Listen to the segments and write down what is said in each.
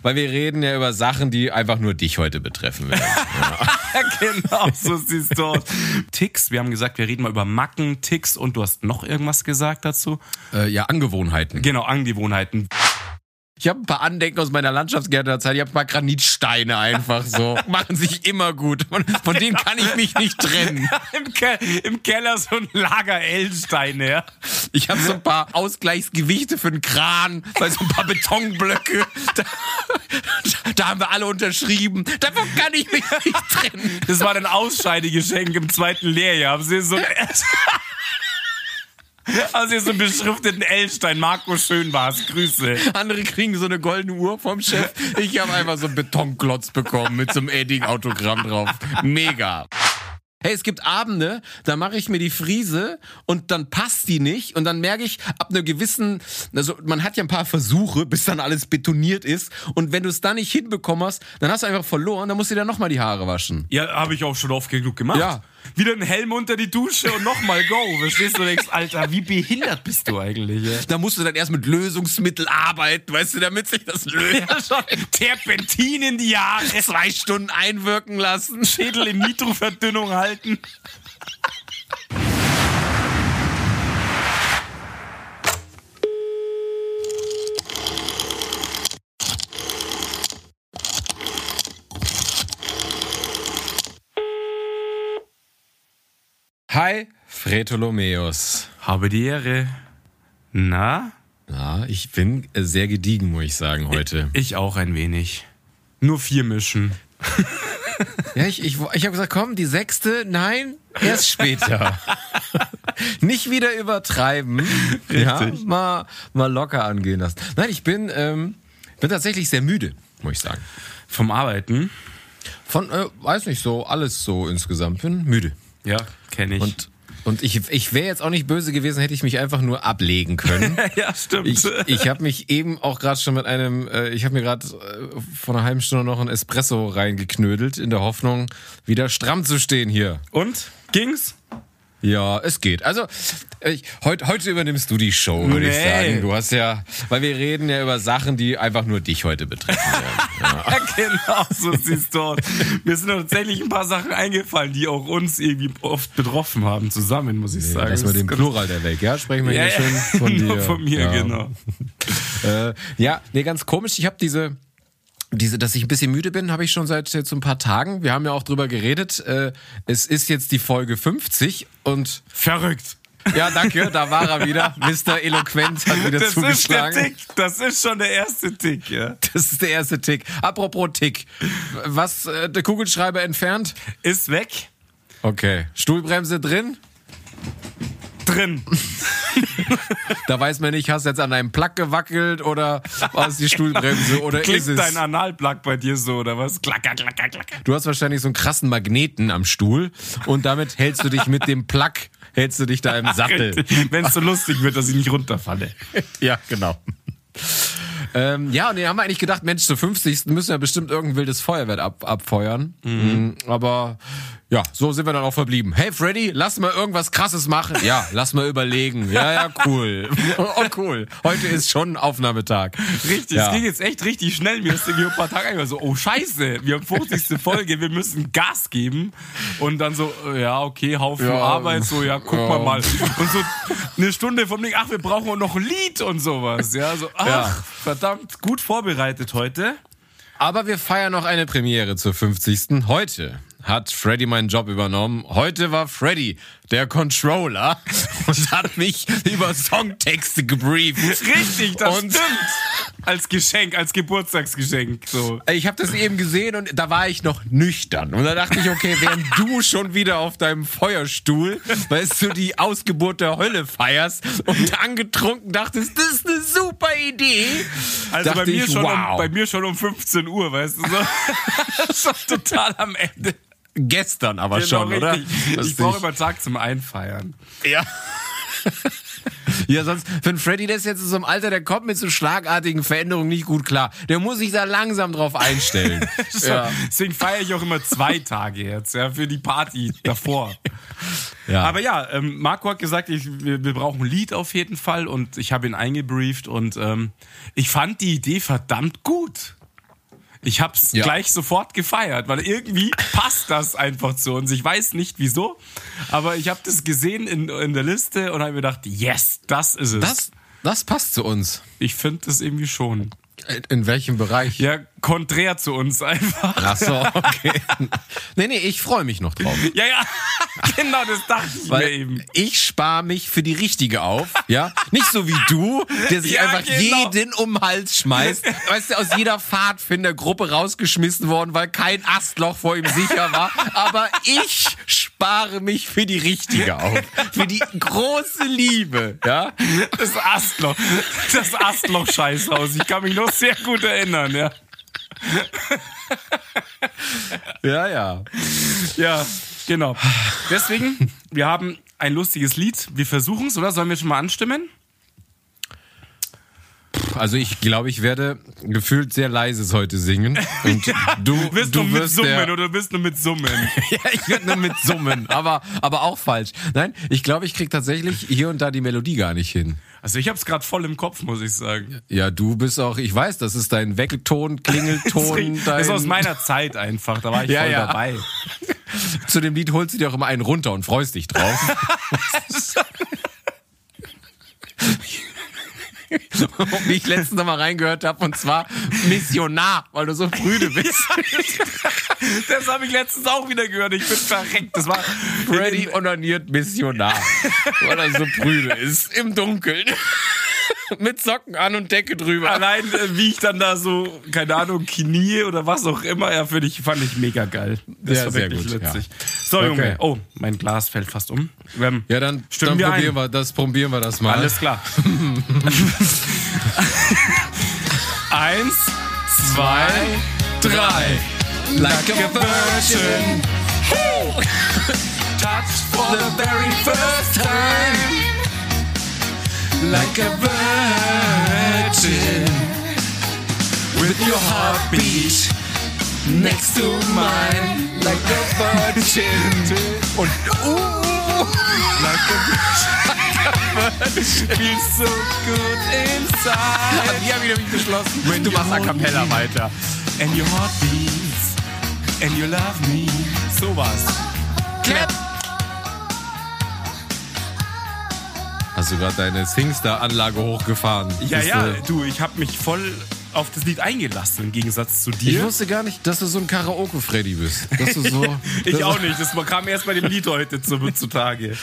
Weil wir reden ja über Sachen, die einfach nur dich heute betreffen werden. genau, so siehst du aus. Ticks, wir haben gesagt, wir reden mal über Macken, Ticks und du hast noch irgendwas gesagt dazu? Äh, ja, Angewohnheiten. Genau, Angewohnheiten. Ich habe ein paar Andenken aus meiner Landschaftsgärtnerzeit. Ich habe ein paar Granitsteine einfach so. Machen sich immer gut. Von, von denen kann ich mich nicht trennen. Im, Ke Im Keller so ein Lager Ellensteine, ja. Ich habe so ein paar Ausgleichsgewichte für den Kran, weil so ein paar Betonblöcke. Da, da haben wir alle unterschrieben. Davon kann ich mich nicht trennen. Das war ein Ausscheidegeschenk im zweiten Lehrjahr. Haben Sie so also so einen beschrifteten Elstein. Marco schön war's. Grüße. Andere kriegen so eine goldene Uhr vom Chef. Ich habe einfach so einen Betonklotz bekommen mit so einem Edding-Autogramm drauf. Mega. Hey, es gibt Abende, da mache ich mir die Friese und dann passt die nicht und dann merke ich ab einer gewissen, also man hat ja ein paar Versuche, bis dann alles betoniert ist und wenn du es dann nicht hinbekommen hast, dann hast du einfach verloren, dann musst du dir nochmal die Haare waschen. Ja, habe ich auch schon oft genug gemacht. Ja. Wieder ein Helm unter die Dusche und nochmal go. Verstehst du? denkst, Alter, wie behindert bist du eigentlich? Ja? Da musst du dann erst mit Lösungsmittel arbeiten, weißt du, damit sich das löst. Ja, schon. Terpentin in die Haare. Zwei Stunden einwirken lassen. Schädel in Nitroverdünnung halten. Hi, Fretolomeus. Habe die Ehre. Na? Ja, ich bin sehr gediegen, muss ich sagen, heute. Ich auch ein wenig. Nur vier mischen. ja, ich, ich, ich habe gesagt, komm, die sechste, nein, erst später. Nicht wieder übertreiben. Richtig. Ja, mal, mal locker angehen lassen. Nein, ich bin, ähm, bin tatsächlich sehr müde, muss ich sagen. Vom Arbeiten? Von, äh, weiß nicht, so alles so insgesamt. Bin müde. Ja, kenne ich. Und, und ich, ich wäre jetzt auch nicht böse gewesen, hätte ich mich einfach nur ablegen können. ja, stimmt. Ich, ich habe mich eben auch gerade schon mit einem, äh, ich habe mir gerade äh, vor einer halben Stunde noch ein Espresso reingeknödelt, in der Hoffnung, wieder stramm zu stehen hier. Und? Ging's? Ja, es geht. Also, ich, heute, heute übernimmst du die Show, würde nee. ich sagen. Du hast ja, weil wir reden ja über Sachen, die einfach nur dich heute betreffen werden. Ja. genau, so siehst du aus. Mir sind tatsächlich ein paar Sachen eingefallen, die auch uns irgendwie oft betroffen haben, zusammen, muss ich nee, sagen. Erstmal den Plural der weg, ja? Sprechen wir ja, hier schön von dir. von mir, ja. genau. äh, ja, nee, ganz komisch. Ich habe diese diese, dass ich ein bisschen müde bin, habe ich schon seit jetzt ein paar Tagen. Wir haben ja auch drüber geredet. Äh, es ist jetzt die Folge 50 und verrückt. Ja, danke, da war er wieder. Mr. Eloquent hat wieder das zugeschlagen. Ist der Tick. Das ist schon der erste Tick, ja. Das ist der erste Tick. Apropos Tick. Was, äh, der Kugelschreiber entfernt? Ist weg. Okay. Stuhlbremse drin? Drin. da weiß man nicht, hast du jetzt an einem Plug gewackelt oder war es die Stuhlbremse oder Klingt ist es... dein Analplug bei dir so oder was? Klacker, klacker, klacker. Du hast wahrscheinlich so einen krassen Magneten am Stuhl und damit hältst du dich mit dem Plug, hältst du dich da im Sattel. Wenn es so lustig wird, dass ich nicht runterfalle. ja, genau. Ähm, ja, und dann haben wir eigentlich gedacht, Mensch, zur 50. müssen wir bestimmt irgendein wildes Feuerwerk ab, abfeuern. Mhm. Aber ja, so sind wir dann auch verblieben. Hey Freddy, lass mal irgendwas krasses machen. Ja, lass mal überlegen. Ja, ja, cool. Oh, cool. Heute ist schon Aufnahmetag. Richtig, ja. es ging jetzt echt richtig schnell. Wir sind ein paar Tage einfach so, oh scheiße, wir haben 50. Folge, wir müssen Gas geben. Und dann so, ja, okay, Haufen ja, Arbeit, so, ja, guck ja. mal Und so eine Stunde vom Ding, ach, wir brauchen noch ein Lied und sowas. Ja, so, ach, verdammt, gut vorbereitet heute. Aber wir feiern noch eine Premiere zur 50. heute hat Freddy meinen Job übernommen. Heute war Freddy der Controller und hat mich über Songtexte gebrieft. Richtig, das und stimmt. Als Geschenk, als Geburtstagsgeschenk. So. Ich habe das eben gesehen und da war ich noch nüchtern. Und da dachte ich, okay, während du schon wieder auf deinem Feuerstuhl, weißt du, die Ausgeburt der Hölle feierst und angetrunken dachtest, das ist eine super Idee. Also bei mir, ich, schon wow. um, bei mir schon um 15 Uhr, weißt du, so. schon total am Ende. Gestern aber genau, schon, oder? Ich brauche immer Tag zum Einfeiern. Ja. Ja, sonst, wenn Freddy das jetzt in so einem Alter, der kommt mit so schlagartigen Veränderungen nicht gut klar. Der muss sich da langsam drauf einstellen. so, ja. Deswegen feiere ich auch immer zwei Tage jetzt, ja, für die Party davor. Ja. Aber ja, ähm, Marco hat gesagt, ich, wir, wir, brauchen ein Lied auf jeden Fall und ich habe ihn eingebrieft und ähm, ich fand die Idee verdammt gut. Ich hab's Ja. gleich sofort gefeiert, weil irgendwie passt das einfach zu uns. Ich weiß nicht wieso, aber ich habe das gesehen in, in der Liste und habe mir gedacht, yes, das ist es. Das, das passt zu uns. ich finde das irgendwie schon. In welchem Bereich? Ja, konträr zu uns einfach. Ach so, okay. nee, nee, ich freue mich noch drauf. Ja, ja, genau, das dachte ich mir Weil eben. ich spare mich für die richtige auf, ja? Nicht so wie du, der sich Ja, einfach genau. jeden um den Hals schmeißt. Weißt du, aus jeder Pfadfindergruppe rausgeschmissen worden, weil kein Astloch vor ihm sicher war. Aber ich spare mich für die richtige auf. Für die große Liebe, ja? Das Astloch, das Astloch-Scheißhaus. Ich kann mich noch sehr gut erinnern, ja. Ja, ja. Ja, genau. Deswegen, wir haben ein lustiges Lied. Wir versuchen es, oder? Sollen wir schon mal anstimmen? Also ich glaube, ich werde gefühlt sehr leises heute singen. Und du, Du bist du nur mit Summen der, oder bist nur mit Summen? Ja, ich werde nur mit Summen, aber, aber auch falsch. Nein, ich glaube, ich krieg tatsächlich hier und da die Melodie gar nicht hin. Also ich hab's gerade voll im Kopf, muss ich sagen. Ja, du bist auch, ich weiß, das ist dein Weckelton, Klingelton, Das dein... ist aus meiner Zeit einfach, da war ich Ja, voll ja. dabei. Zu dem Lied holst du dir auch immer einen runter und freust dich drauf. Wie ich letztens noch mal reingehört habe, und zwar Missionar, weil du so prüde bist. Das habe ich letztens auch wieder gehört. Ich bin verreckt. Das war Freddy onaniert Missionar, weil er so prüde ist, im Dunkeln. Mit Socken an und Decke drüber. allein, äh, wie ich dann da so, keine Ahnung, knie oder was auch immer, ja, für dich fand ich mega geil. Das Ja, war sehr wirklich gut, witzig. ja. So, Junge. Okay. Oh, mein Glas fällt fast um. Ähm, Ja, dann, dann wir probieren, ein. wir das, probieren wir das mal. Alles klar. Eins, zwei, drei. like a virgin. Touch for the very first time. Like a virgin. With your heartbeat next to mine. Like a virgin. Und uh, Like a Feels so good inside. die haben wieder mich beschlossen. When du you machst a cappella weiter. And your heart beats. And you love me. So was. Clap. Hast du gerade deine Singstar-Anlage hochgefahren? Ja, Bist ja, du- du, ich habe mich voll auf das Lied eingelassen, im Gegensatz zu Ich dir. wusste gar nicht, dass du so ein Karaoke-Freddy bist. Dass du so, Ich auch nicht. Das kam erst bei dem Lied heute zu, zutage.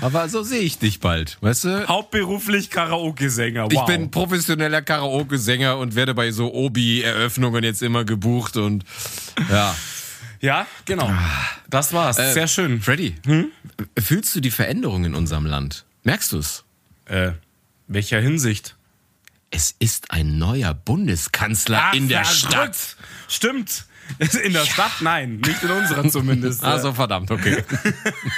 Aber so sehe ich dich bald, weißt du? Hauptberuflich Karaoke-Sänger. Wow. Ich bin professioneller Karaoke-Sänger und werde bei so Obi-Eröffnungen jetzt immer gebucht und ja. Ja, genau. Das war's. Äh, Sehr schön. Freddy, fühlst du die Veränderung in unserem Land? Merkst du es? Äh, welcher Hinsicht? Es ist ein neuer Bundeskanzler in der verrückt. Stadt. Stimmt. In der Stadt? Nein, nicht in unserer zumindest. Also verdammt, okay.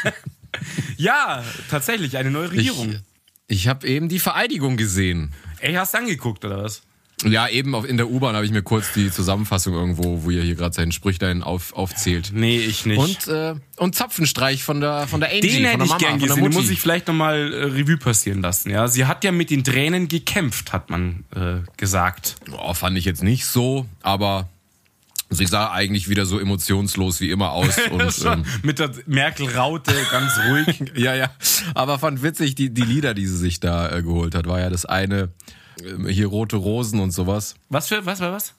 Ja, tatsächlich, eine neue Regierung. Ich, ich habe eben die Vereidigung gesehen. Ey, hast du angeguckt, oder was? Ja, eben auf, in der U-Bahn habe ich mir kurz die Zusammenfassung irgendwo, wo ihr hier gerade seinen Sprüchlein auf, aufzählt. Nee, ich nicht. Und, äh, und Zapfenstreich von der, von der Angie, den von hätte ich gern gesehen. Den muss ich vielleicht nochmal äh, Revue passieren lassen. Ja, Sie hat ja mit den Tränen gekämpft, hat man äh, gesagt. Oh, fand ich jetzt nicht so, aber sie sah eigentlich wieder so emotionslos wie immer aus. Und, ähm, mit der Merkel-Raute ganz ruhig. ja, ja. Aber fand witzig, die, die Lieder, die sie sich da äh, geholt hat, war ja das eine, hier rote Rosen und sowas. Was für, was war was?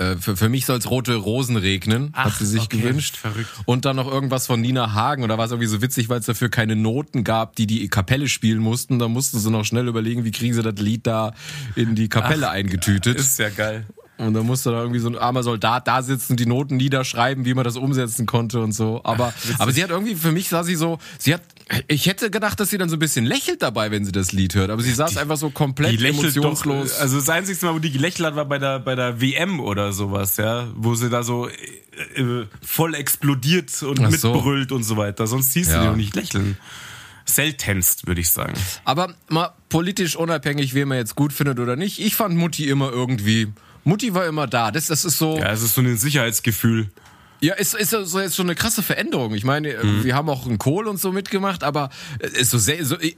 Äh, für, für mich soll es rote Rosen regnen, hat Ach, sie sich okay. gewünscht. Verrückt. Und dann noch irgendwas von Nina Hagen. Und da war es irgendwie so witzig, weil es dafür keine Noten gab, die die Kapelle spielen mussten. Da mussten sie noch schnell überlegen, wie kriegen sie das Lied da in die Kapelle eingetütet. Ist ja geil. Und dann musste da irgendwie so ein armer Soldat da sitzen, die Noten niederschreiben, wie man das umsetzen konnte und so. Aber, aber sie hat irgendwie, für mich sah sie so, sie hat, ich hätte gedacht, dass sie dann so ein bisschen lächelt dabei, wenn sie das Lied hört. Aber sie saß einfach so Die komplett lächelt doch, emotionslos. also das einzige Mal, wo die gelächelt hat, war bei der, bei der WM oder sowas, ja, wo sie da so äh, äh, voll explodiert und Ach so. mitbrüllt und so weiter. Sonst siehst du Ja. die noch nicht lächeln. Seltenst, würde ich sagen. Aber mal politisch unabhängig, wen man jetzt gut findet oder nicht. Ich fand Mutti immer irgendwie, Mutti war immer da. Das, das ist so, Ja, es ist so ein Sicherheitsgefühl. Ja, ist, ist so jetzt schon eine krasse Veränderung. Ich meine, Mhm. wir haben auch einen Kohl und so mitgemacht, aber ist so sehr, so, äh,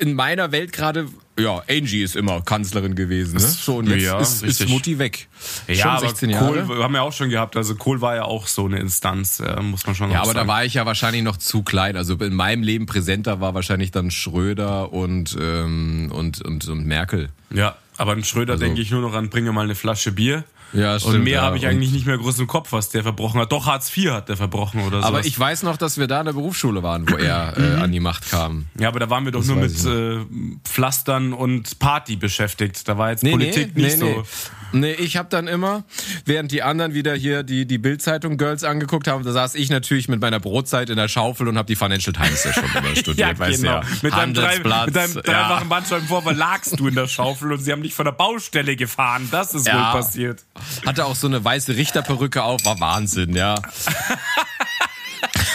in meiner Welt gerade ja, Angie ist immer Kanzlerin gewesen. Ne? So, und jetzt Ja, ist, ist. Mutti weg. Ja, Schon aber 16 Kohl Jahre. haben wir auch schon gehabt. Also Kohl war ja auch so eine Instanz, äh, muss man schon Ja, aber sagen. da war ich ja wahrscheinlich noch zu klein. Also in meinem Leben präsenter war wahrscheinlich dann Schröder und, ähm, und, und, und Merkel. Ja, aber an Schröder Also- denke ich nur noch an, bringe mal eine Flasche Bier. Ja, und stimmt, mehr ja. habe ich Und- eigentlich nicht mehr groß im Kopf, was der verbrochen hat. Doch, Hartz IV hat der verbrochen oder so. Aber ich weiß noch, dass wir da in der Berufsschule waren, wo er äh, an die Macht kam. Ja, aber da waren wir doch Das nur mit äh, Pflastern und Party beschäftigt. Da war jetzt Politik nee, nicht nee, so. Nee. nee, ich habe dann immer, während die anderen wieder hier die, die Bildzeitung Girls angeguckt haben, da saß ich natürlich mit meiner Brotzeit in der Schaufel und habe die Financial Times ja schon immer studiert, weißt du ja. genau. Mit deinem, drei, mit deinem ja. dreifachen Bandscheibenvorfall lagst du in der Schaufel und sie haben dich von der Baustelle gefahren. Das ist Ja. wohl passiert. Hatte auch so eine weiße Richterperücke auf, war Wahnsinn, ja.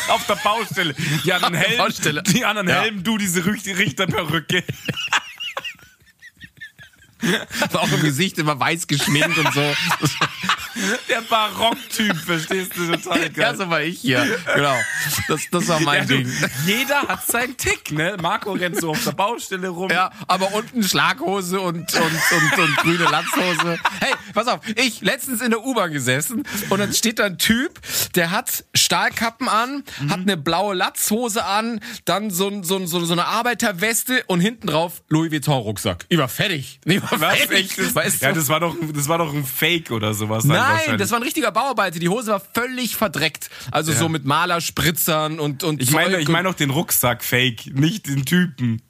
Auf der Baustelle. Die anderen der Helm, Baustelle. die anderen Ja. Helm, du diese Richt- Richterperücke. War auch im Gesicht immer weiß geschminkt und so. Der Barocktyp, verstehst du total geil. Ja, so war ich hier. Genau. Das, das war mein Ja, du, Ding. jeder hat seinen Tick, ne? Marco rennt so auf der Baustelle rum. Ja, aber unten Schlaghose und, und, und, und grüne Latzhose. Hey, pass auf, ich letztens in der U-Bahn gesessen und dann steht da ein Typ, der hat Stahlkappen an, hat eine blaue Latzhose an, dann so, so, so, so eine Arbeiterweste und hinten drauf Louis Vuitton Rucksack. Ich war fertig. Ich war Was? fertig. Echt? Das, Weißt ja, du? das war doch, das war doch ein Fake oder sowas. dann Nein, das war ein richtiger Bauarbeiter. Die Hose war völlig verdreckt. Also Ja. so mit Malerspritzern und, und Ich meine, ich meine auch den Rucksack-Fake, nicht den Typen.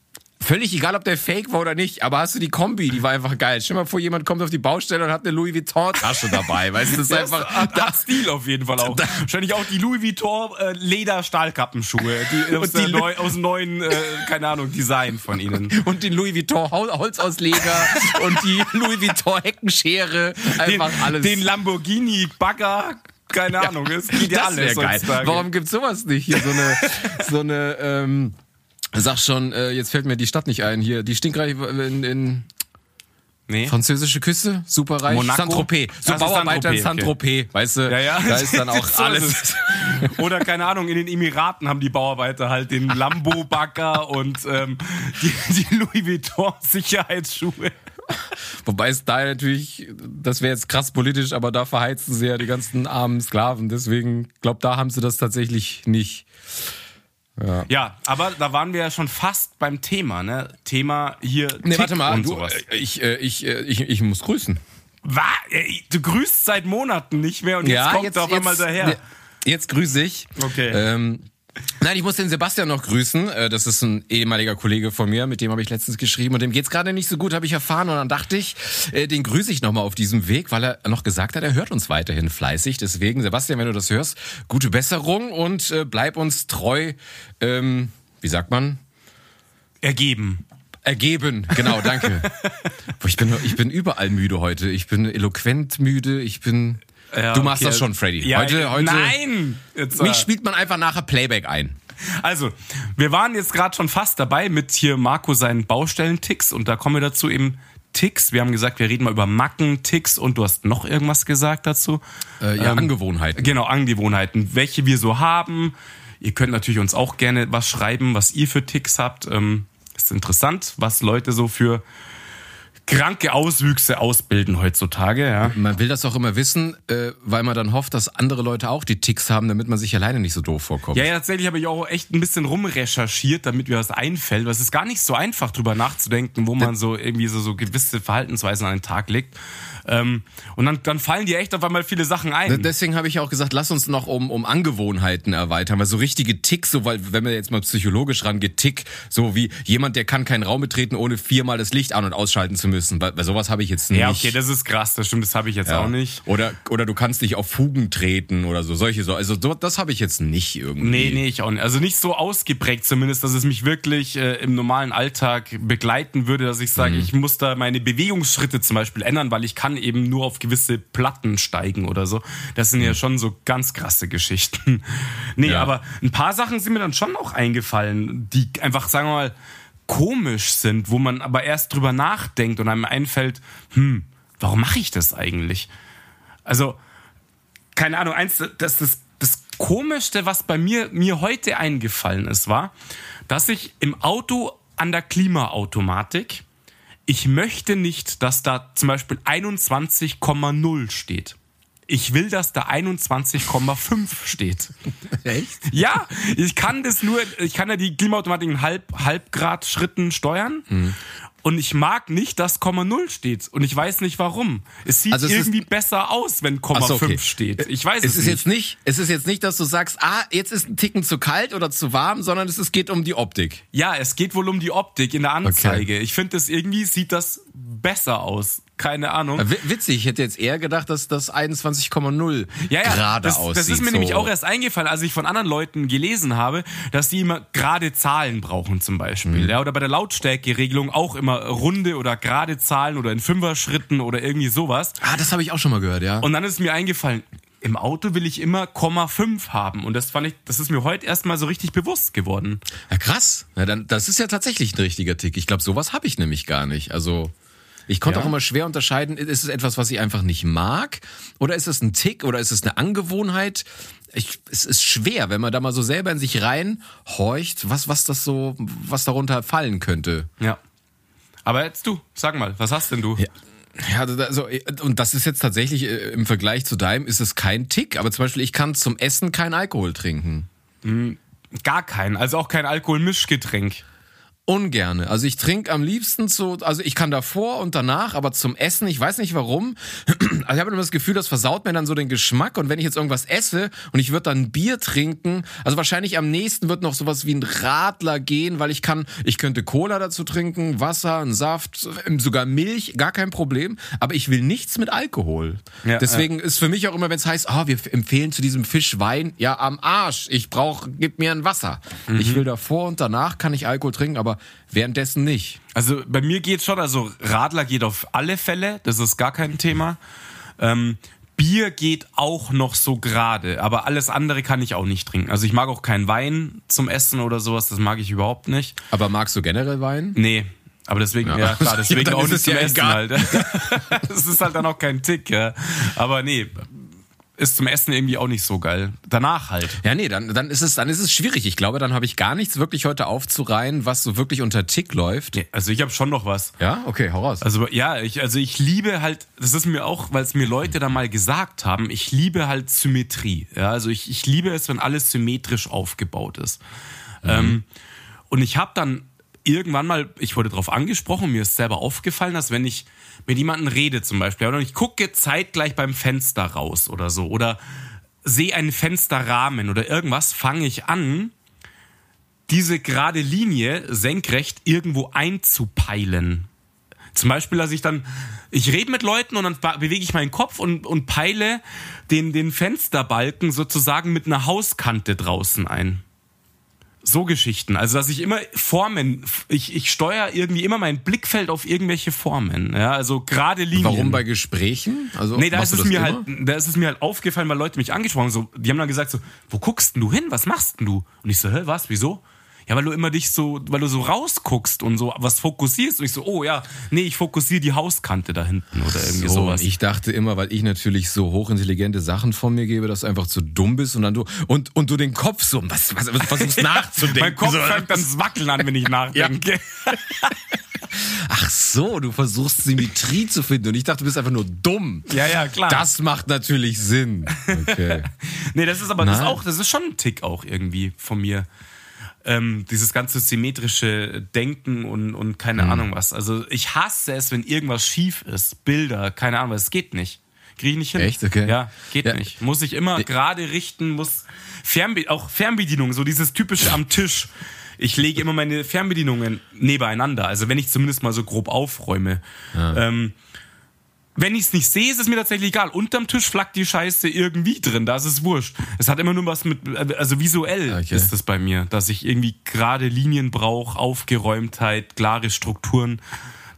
Völlig egal, ob der Fake war oder nicht, aber hast du die Kombi, die war einfach geil. Stell dir mal vor, jemand kommt auf die Baustelle und hat eine Louis Vuitton-Tasche dabei. Weißt du, das ist einfach. hat, hat Stil auf jeden Fall auch. Wahrscheinlich auch die Louis Vuitton äh, Leder-Stahlkappenschuhe, die aus, die Lu- neu, aus dem neuen, äh, keine Ahnung, Design von ihnen. Und den Louis Vuitton Hol- Holzausleger und die Louis Vuitton Heckenschere. Den, Einfach alles. den Lamborghini Bagger, keine Ahnung, es geht ja das alles geil. Warum gibt's sowas nicht? Hier so eine, so eine, ähm, sag schon, äh, jetzt fällt mir die Stadt nicht ein. Hier, die stinkreich in, in Nee. französische Küste, superreich. Monaco? Saint-Tropez. So Bauarbeiter in Saint-Tropez, Saint-Tropez, weißt du? Ja, ja. Da ist dann auch alles. es. Oder keine Ahnung, in den Emiraten haben die Bauarbeiter halt den Lambo-Bagger und ähm, die, die Louis Vuitton-Sicherheitsschuhe. Wobei es da natürlich, das wäre jetzt krass politisch, aber da verheizen sie ja die ganzen armen Sklaven. Deswegen, glaub, da haben sie das tatsächlich nicht. Ja, aber da waren wir ja schon fast beim Thema, ne? Thema hier Nee, Tick warte mal, und du, sowas. äh, ich, äh, ich, äh, ich, ich muss grüßen. Was? Du grüßt seit Monaten nicht mehr und jetzt kommt er auf einmal daher. Jetzt grüße ich. Okay. Ähm, Nein, ich muss den Sebastian noch grüßen. Äh, Das ist ein ehemaliger Kollege von mir, mit dem habe ich letztens geschrieben und dem geht's gerade nicht so gut, habe ich erfahren. Und dann dachte ich, äh, den grüße ich nochmal auf diesem Weg, weil er noch gesagt hat, er hört uns weiterhin fleißig. Deswegen, Sebastian, wenn du das hörst, gute Besserung und äh, bleib uns treu, ähm, wie sagt man? Ergeben. Ergeben, genau, danke. Ich, bin, ich bin überall müde heute. Ich bin eloquent müde, ich bin... Ja, du machst okay. das schon, Freddy. Ja, heute, heute, Nein! Jetzt, Mich äh, spielt man einfach nachher Playback ein. Also, wir waren jetzt gerade schon fast dabei mit hier Marco seinen Baustellenticks und da kommen wir dazu eben Ticks. Wir haben gesagt, wir reden mal über Macken, Ticks und du hast noch irgendwas gesagt dazu. Äh, ja, Ähm, Angewohnheiten. Genau, Angewohnheiten, welche wir so haben. Ihr könnt natürlich uns auch gerne was schreiben, was ihr für Ticks habt. Ähm, ist interessant, was Leute so für kranke Auswüchse ausbilden heutzutage. Ja. Man will das auch immer wissen, äh, weil man dann hofft, dass andere Leute auch die Ticks haben, damit man sich alleine nicht so doof vorkommt. Ja, ja, tatsächlich habe ich auch echt ein bisschen rumrecherchiert, damit mir was einfällt. Weil es ist gar nicht so einfach, drüber nachzudenken, wo man so irgendwie so, so gewisse Verhaltensweisen an den Tag legt. Ähm, und dann, dann fallen dir echt auf einmal viele Sachen ein. Deswegen habe ich auch gesagt, lass uns noch um, um Angewohnheiten erweitern, weil so richtige Ticks, so weil wenn man jetzt mal psychologisch rangeht, Tick, so wie jemand, der kann keinen Raum betreten, ohne viermal das Licht an- und ausschalten zu müssen. Bei, bei sowas habe ich jetzt nicht. ja, okay, das ist krass, das stimmt, das habe ich jetzt Ja. auch nicht. Oder, oder du kannst dich auf Fugen treten oder so. Solche so. Also so, das habe ich jetzt nicht irgendwie. Nee, nee, ich auch nicht. Also nicht so ausgeprägt zumindest, dass es mich wirklich äh, im normalen Alltag begleiten würde, dass ich sage, ich muss da meine Bewegungsschritte zum Beispiel ändern, weil ich kann eben nur auf gewisse Platten steigen oder so. Das sind ja schon so ganz krasse Geschichten. nee, Ja. aber ein paar Sachen sind mir dann schon auch eingefallen, die einfach, sagen wir mal, komisch sind, wo man aber erst drüber nachdenkt und einem einfällt, hm, warum mache ich das eigentlich? Also, keine Ahnung, eins, das, das, das Komischste, was bei mir, mir heute eingefallen ist, war, dass ich im Auto an der Klimaautomatik ich möchte nicht, dass da zum Beispiel 21,0 steht. Ich will, dass da 21,5 steht. Echt? Ja, ich kann das nur, ich kann ja die Klimaautomatik in halb, Halbgrad Schritten steuern. Mhm. Und ich mag nicht, dass Komma Null steht. Und ich weiß nicht warum. Es sieht Also es irgendwie besser aus, wenn Komma so, okay. 5 steht. Ich weiß Es es, ist nicht. jetzt nicht, es ist jetzt nicht, dass du sagst, ah, jetzt ist ein Ticken zu kalt oder zu warm, sondern es ist, geht um die Optik. Ja, es geht wohl um die Optik in der Anzeige. Ich finde, das irgendwie sieht das besser aus. Keine Ahnung. W- Witzig, ich hätte jetzt eher gedacht, dass das 21,0 Ja, ja, gerade das, aussieht. das ist mir so. nämlich auch erst eingefallen, als ich von anderen Leuten gelesen habe, dass die immer gerade Zahlen brauchen zum Beispiel. Mhm. Ja, oder bei der Lautstärkeregelung auch immer runde oder gerade Zahlen oder in Fünfer-Schritten oder irgendwie sowas. Ah, das habe ich auch schon mal gehört, ja. Und dann ist mir eingefallen, im Auto will ich immer Komma 5 haben. Und das fand ich, das ist mir heute erst mal so richtig bewusst geworden. Ja, krass. Ja, dann, das ist ja tatsächlich ein richtiger Tick. Ich glaube, sowas habe ich nämlich gar nicht. Also ich konnte Ja. auch immer schwer unterscheiden, ist es etwas, was ich einfach nicht mag? Oder ist es ein Tick oder ist es eine Angewohnheit? Ich, es ist schwer, wenn man da mal so selber in sich reinhorcht, was, was das so, was darunter fallen könnte. Ja. Aber jetzt du, sag mal, was hast denn du? Ja. Ja, also, und das ist jetzt tatsächlich äh, im Vergleich zu deinem, ist es kein Tick. Aber zum Beispiel, ich kann zum Essen kein Alkohol trinken. Gar keinen, also auch kein Alkoholmischgetränk. Ungerne. Also ich trinke am liebsten so, also ich kann davor und danach, aber zum Essen, ich weiß nicht warum. Also ich habe immer das Gefühl, das versaut mir dann so den Geschmack. Und wenn ich jetzt irgendwas esse und ich würde dann Bier trinken, also wahrscheinlich am nächsten wird noch sowas wie ein Radler gehen, weil ich kann, ich könnte Cola dazu trinken, Wasser, einen Saft, sogar Milch, gar kein Problem. Aber ich will nichts mit Alkohol. Ja, Deswegen ist für mich auch immer, wenn es heißt, ah, wir empfehlen zu diesem Fisch Wein, ja am Arsch. Ich brauche, gib mir ein Wasser. Ich will davor und danach kann ich Alkohol trinken, aber währenddessen nicht. Also bei mir geht schon, also Radler geht auf alle Fälle, das ist gar kein Thema. Ähm, Bier geht auch noch so gerade, aber alles andere kann ich auch nicht trinken. Also ich mag auch keinen Wein zum Essen oder sowas, das mag ich überhaupt nicht. Aber magst du generell Wein? Nee. Aber deswegen, ja, klar, deswegen dann auch nicht zum ja Essen egal. halt. Das ist halt dann auch kein Tick, ja. Aber nee, ist zum Essen irgendwie auch nicht so geil. Danach halt. Ja, nee, dann, dann ist es, dann ist es schwierig. Ich glaube, dann habe ich gar nichts wirklich heute aufzureihen, was so wirklich unter Tick läuft. Nee, also ich habe schon noch was. Ja, okay, hau raus. Also ja, ich, also ich liebe halt, das ist mir auch, weil es mir Leute da mal gesagt haben, ich liebe halt Symmetrie. Ja, also ich, ich liebe es, wenn alles symmetrisch aufgebaut ist. Ähm, und ich habe dann irgendwann mal, ich wurde darauf angesprochen, mir ist selber aufgefallen, dass wenn ich mit jemandem rede zum Beispiel, oder ich gucke zeitgleich beim Fenster raus oder so, oder sehe einen Fensterrahmen oder irgendwas, fange ich an, diese gerade Linie senkrecht irgendwo einzupeilen. Zum Beispiel, dass ich dann, ich rede mit Leuten und dann bewege ich meinen Kopf und, und peile den, den Fensterbalken sozusagen mit einer Hauskante draußen ein. So Geschichten. Also, dass ich immer Formen, ich, ich steuere irgendwie immer mein Blickfeld auf irgendwelche Formen. Ja, also gerade Linien. Warum bei Gesprächen? Also, Nee, da ist, es mir immer? halt, da ist es mir halt aufgefallen, weil Leute mich angesprochen haben. So, die haben dann gesagt so, wo guckst denn du hin? Was machst denn du? Und ich so, hä, was? Wieso? Ja, weil du immer dich so, weil du so rausguckst und so was fokussierst. Und ich so, oh ja, nee, ich fokussiere die Hauskante da hinten oder irgendwie So, sowas. ich dachte immer, weil ich natürlich so hochintelligente Sachen von mir gebe, dass du einfach zu dumm bist und dann du und, und du den Kopf so was, was, was versuchst nachzudenken. mein Kopf fängt dann das Wackeln an, wenn ich nachdenke. Ach so, du versuchst Symmetrie zu finden und ich dachte, du bist einfach nur dumm. Ja, ja, klar. Das macht natürlich Sinn. Okay. Nee, das ist aber das ist Nein. auch, das ist schon ein Tick auch irgendwie von mir. Ähm, dieses ganze symmetrische Denken und, und Mhm. keine Ahnung was. Also ich hasse es, wenn irgendwas schief ist. Bilder, keine Ahnung was. Es geht nicht. Kriege ich nicht hin. Echt? Okay. Ja, geht Ja. nicht. Muss ich immer gerade richten, muss Fernbe auch Fernbedienung, so dieses typische am Tisch. Ich lege immer meine Fernbedienungen nebeneinander. Also wenn ich zumindest mal so grob aufräume. Ähm, wenn ich es nicht sehe, ist es mir tatsächlich egal. Unterm Tisch flackt die Scheiße irgendwie drin, da ist es wurscht. Es hat immer nur was mit, also visuell Okay. ist das bei mir, dass ich irgendwie gerade Linien brauche, Aufgeräumtheit, klare Strukturen.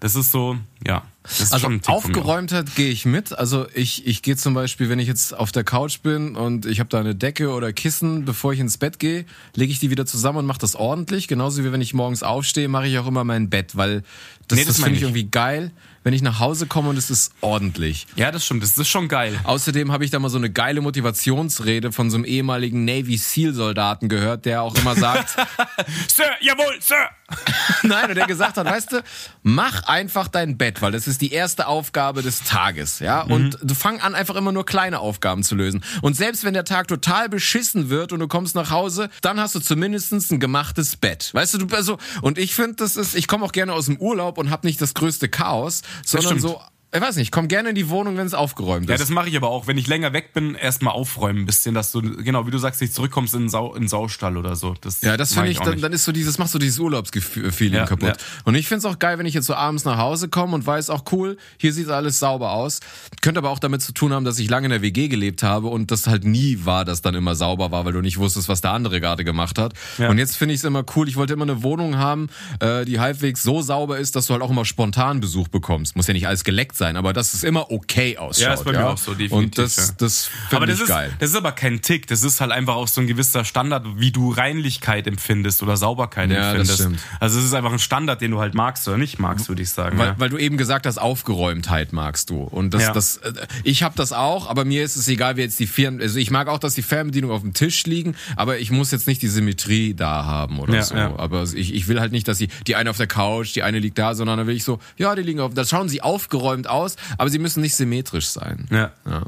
Das ist so, ja. Ist Also. Aufgeräumtheit gehe ich mit. Also ich, ich gehe zum Beispiel, wenn ich jetzt auf der Couch bin und ich habe da eine Decke oder Kissen, bevor ich ins Bett gehe, lege ich die wieder zusammen und mache das ordentlich. Genauso wie wenn ich morgens aufstehe, mache ich auch immer mein Bett, weil das, Nee, das das finde ich. irgendwie geil, wenn ich nach Hause komme und es ist ordentlich. Ja, das stimmt. Das ist schon geil. Außerdem habe ich da mal so eine geile Motivationsrede von so einem ehemaligen Navy SEAL Soldaten gehört, der auch immer sagt, Sir, jawohl, Sir. Nein, und der gesagt hat, weißt du, mach einfach dein Bett, weil das ist die erste Aufgabe des Tages, ja? Und du fang an, einfach immer nur kleine Aufgaben zu lösen. Und selbst wenn der Tag total beschissen wird und du kommst nach Hause, dann hast du zumindest ein gemachtes Bett. Weißt du, du also, und ich finde, das ist, ich komme auch gerne aus dem Urlaub und habe nicht das größte Chaos, sondern so, ich weiß nicht, komm gerne in die Wohnung, wenn es aufgeräumt Ja, ist. das mache ich aber auch. Wenn ich länger weg bin, erstmal aufräumen ein bisschen, dass du, genau, wie du sagst, nicht zurückkommst in den, Sau, in den Saustall oder so. Das Ja, das finde ich, dann, dann ist so dieses, macht so dieses Urlaubsfeeling Ja, kaputt. ja. Und ich finde es auch geil, wenn ich jetzt so abends nach Hause komme und weiß auch cool, hier sieht alles sauber aus. Könnte aber auch damit zu tun haben, dass ich lange in der WG gelebt habe und das halt nie war, dass dann immer sauber war, weil du nicht wusstest, was der andere gerade gemacht hat. Ja. Und jetzt finde ich es immer cool. Ich wollte immer eine Wohnung haben, äh, die halbwegs so sauber ist, dass du halt auch immer spontan Besuch bekommst. Muss ja nicht alles geleckt sein, aber dass es immer okay ausschaut. Ja, ist bei mir auch so, definitiv, Und das, ja. das finde das ich ist, geil. das ist aber kein Tick. Das ist halt einfach auch so ein gewisser Standard, wie du Reinlichkeit empfindest oder Sauberkeit Ja, das empfindest. stimmt. Also es ist einfach ein Standard, den du halt magst oder nicht magst, würde ich sagen. Weil, ja. weil du eben gesagt hast, Aufgeräumtheit magst du. Und das, Ja. das, äh, ich habe das auch, aber mir ist es egal, wie jetzt die Firmen, also ich mag auch, dass die Fernbedienungen auf dem Tisch liegen, aber ich muss jetzt nicht die Symmetrie da haben oder Ja, so. ja. Aber ich, ich will halt nicht, dass sie, die eine auf der Couch, die eine liegt da, sondern dann will ich so, ja, die liegen auf, da schauen sie aufgeräumt aus, aber sie müssen nicht symmetrisch sein. ja. Ja.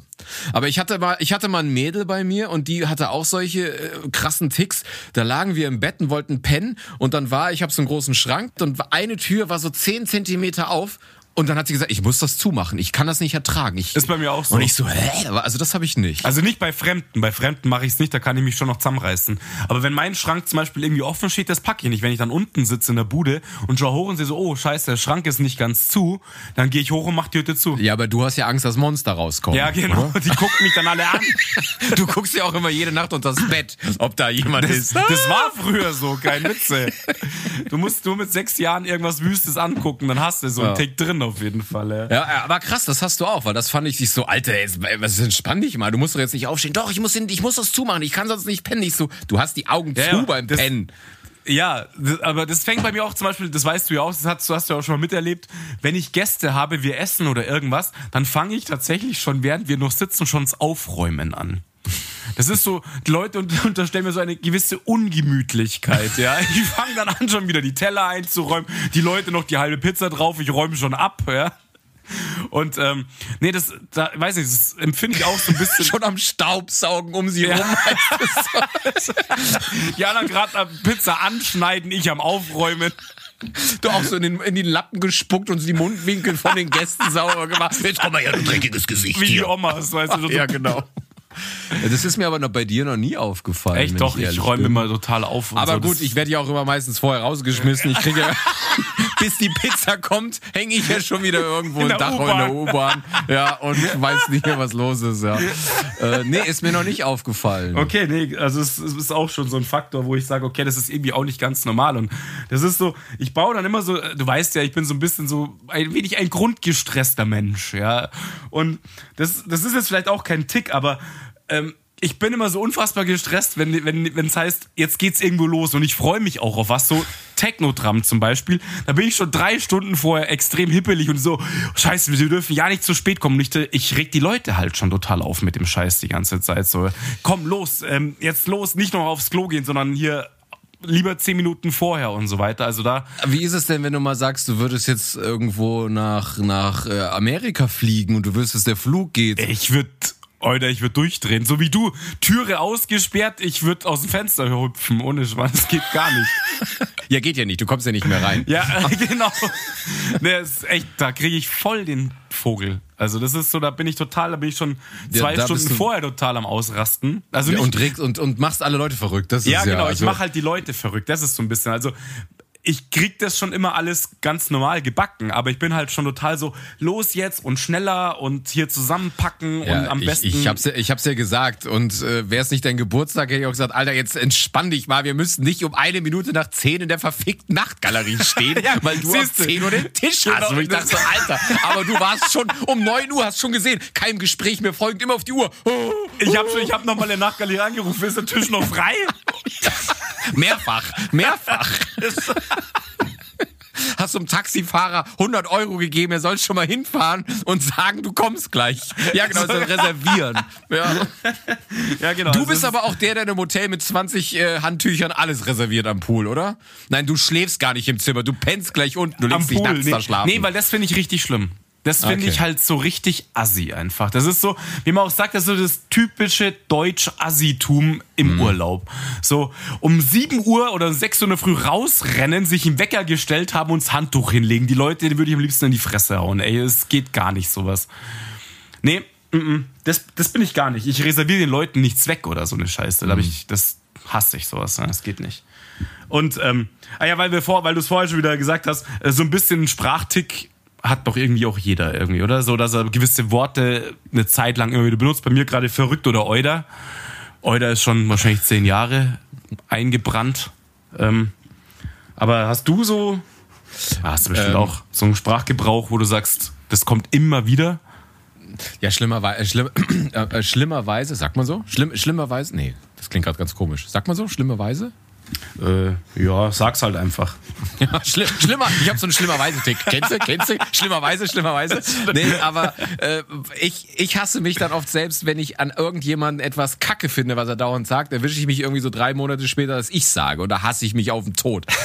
Aber ich hatte mal, ich hatte mal ein Mädel bei mir und die hatte auch solche äh, krassen Ticks. Da lagen wir im Bett und wollten pennen und dann war, ich habe so einen großen Schrank und eine Tür war so 10 Zentimeter auf und dann hat sie gesagt, ich muss das zumachen, ich kann das nicht ertragen. Ich, Ist bei mir auch so. Und ich so, hä? Also das habe ich nicht. Also nicht bei Fremden. Bei Fremden mache ich es nicht, da kann ich mich schon noch zusammenreißen. Aber wenn mein Schrank zum Beispiel irgendwie offen steht, das packe ich nicht. Wenn ich dann unten sitze in der Bude und schaue hoch und sehe so, oh scheiße, der Schrank ist nicht ganz zu, dann gehe ich hoch und mache die Hütte zu. ja, aber du hast ja Angst, dass Monster rauskommen. Ja, genau. Die gucken mich dann alle an. Du guckst ja auch immer jede Nacht unter das Bett, ob da jemand Das, ist. das war früher so, kein Witze. Du musst nur mit sechs Jahren irgendwas Wüstes angucken, dann hast du so einen Ja. Tick drin auf jeden Fall. Ja. Ja, aber krass, das hast du auch, weil das fand ich nicht so, Alter, jetzt, was entspann dich mal, du musst doch jetzt nicht aufstehen. Doch, ich muss, ich muss das zumachen, ich kann sonst nicht pennen. Ich so, du hast die Augen Ja, zu ja, beim das- Pennen. Ja, das, aber das fängt bei mir auch zum Beispiel, das weißt du ja auch, das hast, du hast du ja auch schon mal miterlebt, wenn ich Gäste habe, wir essen oder irgendwas, dann fange ich tatsächlich schon, während wir noch sitzen, schon das Aufräumen an. Das ist so, die Leute unter- unterstellen mir so eine gewisse Ungemütlichkeit, ja. Ich fange dann an, schon wieder die Teller einzuräumen, die Leute noch die halbe Pizza drauf, ich räume schon ab, ja. Und ähm, nee, das, da, weiß nicht, das empfinde ich auch so ein bisschen. Schon am Staubsaugen um sie Ja. rum. Die anderen gerade Pizza anschneiden, ich am Aufräumen. Du auch so in den, in den Lappen gespuckt und die Mundwinkel von den Gästen sauber gemacht. Jetzt komm mal her, du dreckiges Gesicht Wie die hier. Omas, weißt du. so- Ja, genau. Das ist mir aber noch bei dir noch nie aufgefallen. Echt doch, ich, ehrlich räume bin. immer total auf. und Aber so. gut, ich werde ja auch immer meistens vorher rausgeschmissen. Ich kriege ja, bis die Pizza kommt, hänge ich ja schon wieder irgendwo In im der Dach oder in der U-Bahn. Ja, und weiß nicht mehr, was los ist. Ja. Äh, nee, ist mir noch nicht aufgefallen. Okay, nee, also es, es ist auch schon so ein Faktor, wo ich sage, okay, das ist irgendwie auch nicht ganz normal. Und das ist so, ich baue dann immer so, du weißt ja, ich bin so ein bisschen so ein wenig ein grundgestresster Mensch, ja. Und das, das ist jetzt vielleicht auch kein Tick, aber ähm, ich bin immer so unfassbar gestresst, wenn wenn wenn es heißt, jetzt geht's irgendwo los und ich freue mich auch auf was so Technodram zum Beispiel. Da bin ich schon drei Stunden vorher extrem hippelig und so Scheiße, wir dürfen ja nicht zu spät kommen. Nicht, ich reg die Leute halt schon total auf mit dem Scheiß die ganze Zeit. So, komm los, ähm, jetzt los, nicht noch aufs Klo gehen, sondern hier lieber zehn Minuten vorher und so weiter. Also da Wie ist es denn, wenn du mal sagst, du würdest jetzt irgendwo nach, nach äh, Amerika fliegen und du wüsstest, der Flug geht? ich würde Alter, ich würde durchdrehen. So wie du. Türe ausgesperrt, ich würde aus dem Fenster hüpfen. Ohne Schwanz, das geht gar nicht. Ja, geht ja nicht, du kommst ja nicht mehr rein. Ja, genau. Nee, ist echt, da kriege ich voll den Vogel. Also das ist so, da bin ich total, da bin ich schon Ja, zwei da Stunden vorher total am Ausrasten. Also Ja, nicht, und, regst und, und machst alle Leute verrückt. Das ja, ist ja, genau, also, ich mache halt die Leute verrückt. Das ist so ein bisschen. Also ich krieg das schon immer alles ganz normal gebacken, aber ich bin halt schon total so los jetzt und schneller und hier zusammenpacken Ja, und am besten. Ich, ich, hab's ja, ich hab's ja gesagt. Und äh, wäre es nicht dein Geburtstag, hätte ich auch gesagt, Alter, jetzt entspann dich mal. Wir müssen nicht um eine Minute nach zehn in der verfickten Nachtgalerie stehen, Ja, weil du um. 10 Uhr den Tisch Genau, hast. Und ich dachte so, Alter, aber du warst schon um 9 Uhr, hast schon gesehen, kein Gespräch mehr folgt, immer auf die Uhr. Oh, ich habe schon, ich habe nochmal in der Nachtgalerie angerufen, ist der Tisch noch frei? mehrfach, mehrfach. hast du dem Taxifahrer 100 Euro gegeben, er soll schon mal hinfahren und sagen, du kommst gleich. Ja, genau, so reservieren. Ja. Ja, genau. Du bist aber auch der, der in einem Hotel mit 20 äh, Handtüchern alles reserviert am Pool, oder? Nein, du schläfst gar nicht im Zimmer, du pennst gleich unten, du am legst dich Pool. nachts Nee, da schlafen. nee, weil das finde ich richtig schlimm. Das finde Okay. ich halt so richtig assi einfach. Das ist so, wie man auch sagt, das ist so das typische Deutsch-Assi-Tum im Mhm. Urlaub. So um 7 Uhr oder 6 Uhr in der früh rausrennen, sich im Wecker gestellt haben und das Handtuch hinlegen. Die Leute, die würde ich am liebsten in die Fresse hauen. Ey, es geht gar nicht sowas. Nee, mm, mm, das, das bin ich gar nicht. Ich reserviere den Leuten nichts weg oder so eine Scheiße. Da hab ich, das hasse ich sowas. Ne? Das geht nicht. Und ähm, ah ja, weil wir vor, weil du es vorher schon wieder gesagt hast, äh, so ein bisschen Sprachtick hat doch irgendwie auch jeder irgendwie, oder? So, dass er gewisse Worte eine Zeit lang immer wieder benutzt. Bei mir gerade verrückt oder Euder. Euder ist schon wahrscheinlich zehn Jahre eingebrannt. Ähm, aber hast du so, hast du bestimmt Ähm. auch so einen Sprachgebrauch, wo du sagst, das kommt immer wieder? Ja, schlimmerweise, äh, schlimm, äh, äh, schlimmerweise, sagt man so? Schlimm, schlimmerweise? Nee, das klingt gerade ganz komisch. Sagt man so? Schlimmerweise? Äh, ja, sag's halt einfach. Ja, schlimm, schlimmer. Ich habe so einen schlimmerweise-Tick. Kennst du? Kennst du? Schlimmerweise, schlimmerweise. Nee, aber äh, ich, ich hasse mich dann oft selbst, wenn ich an irgendjemanden etwas Kacke finde, was er dauernd sagt. Erwische ich mich irgendwie so drei Monate später, dass ich sage. Und da hasse ich mich auf den Tod.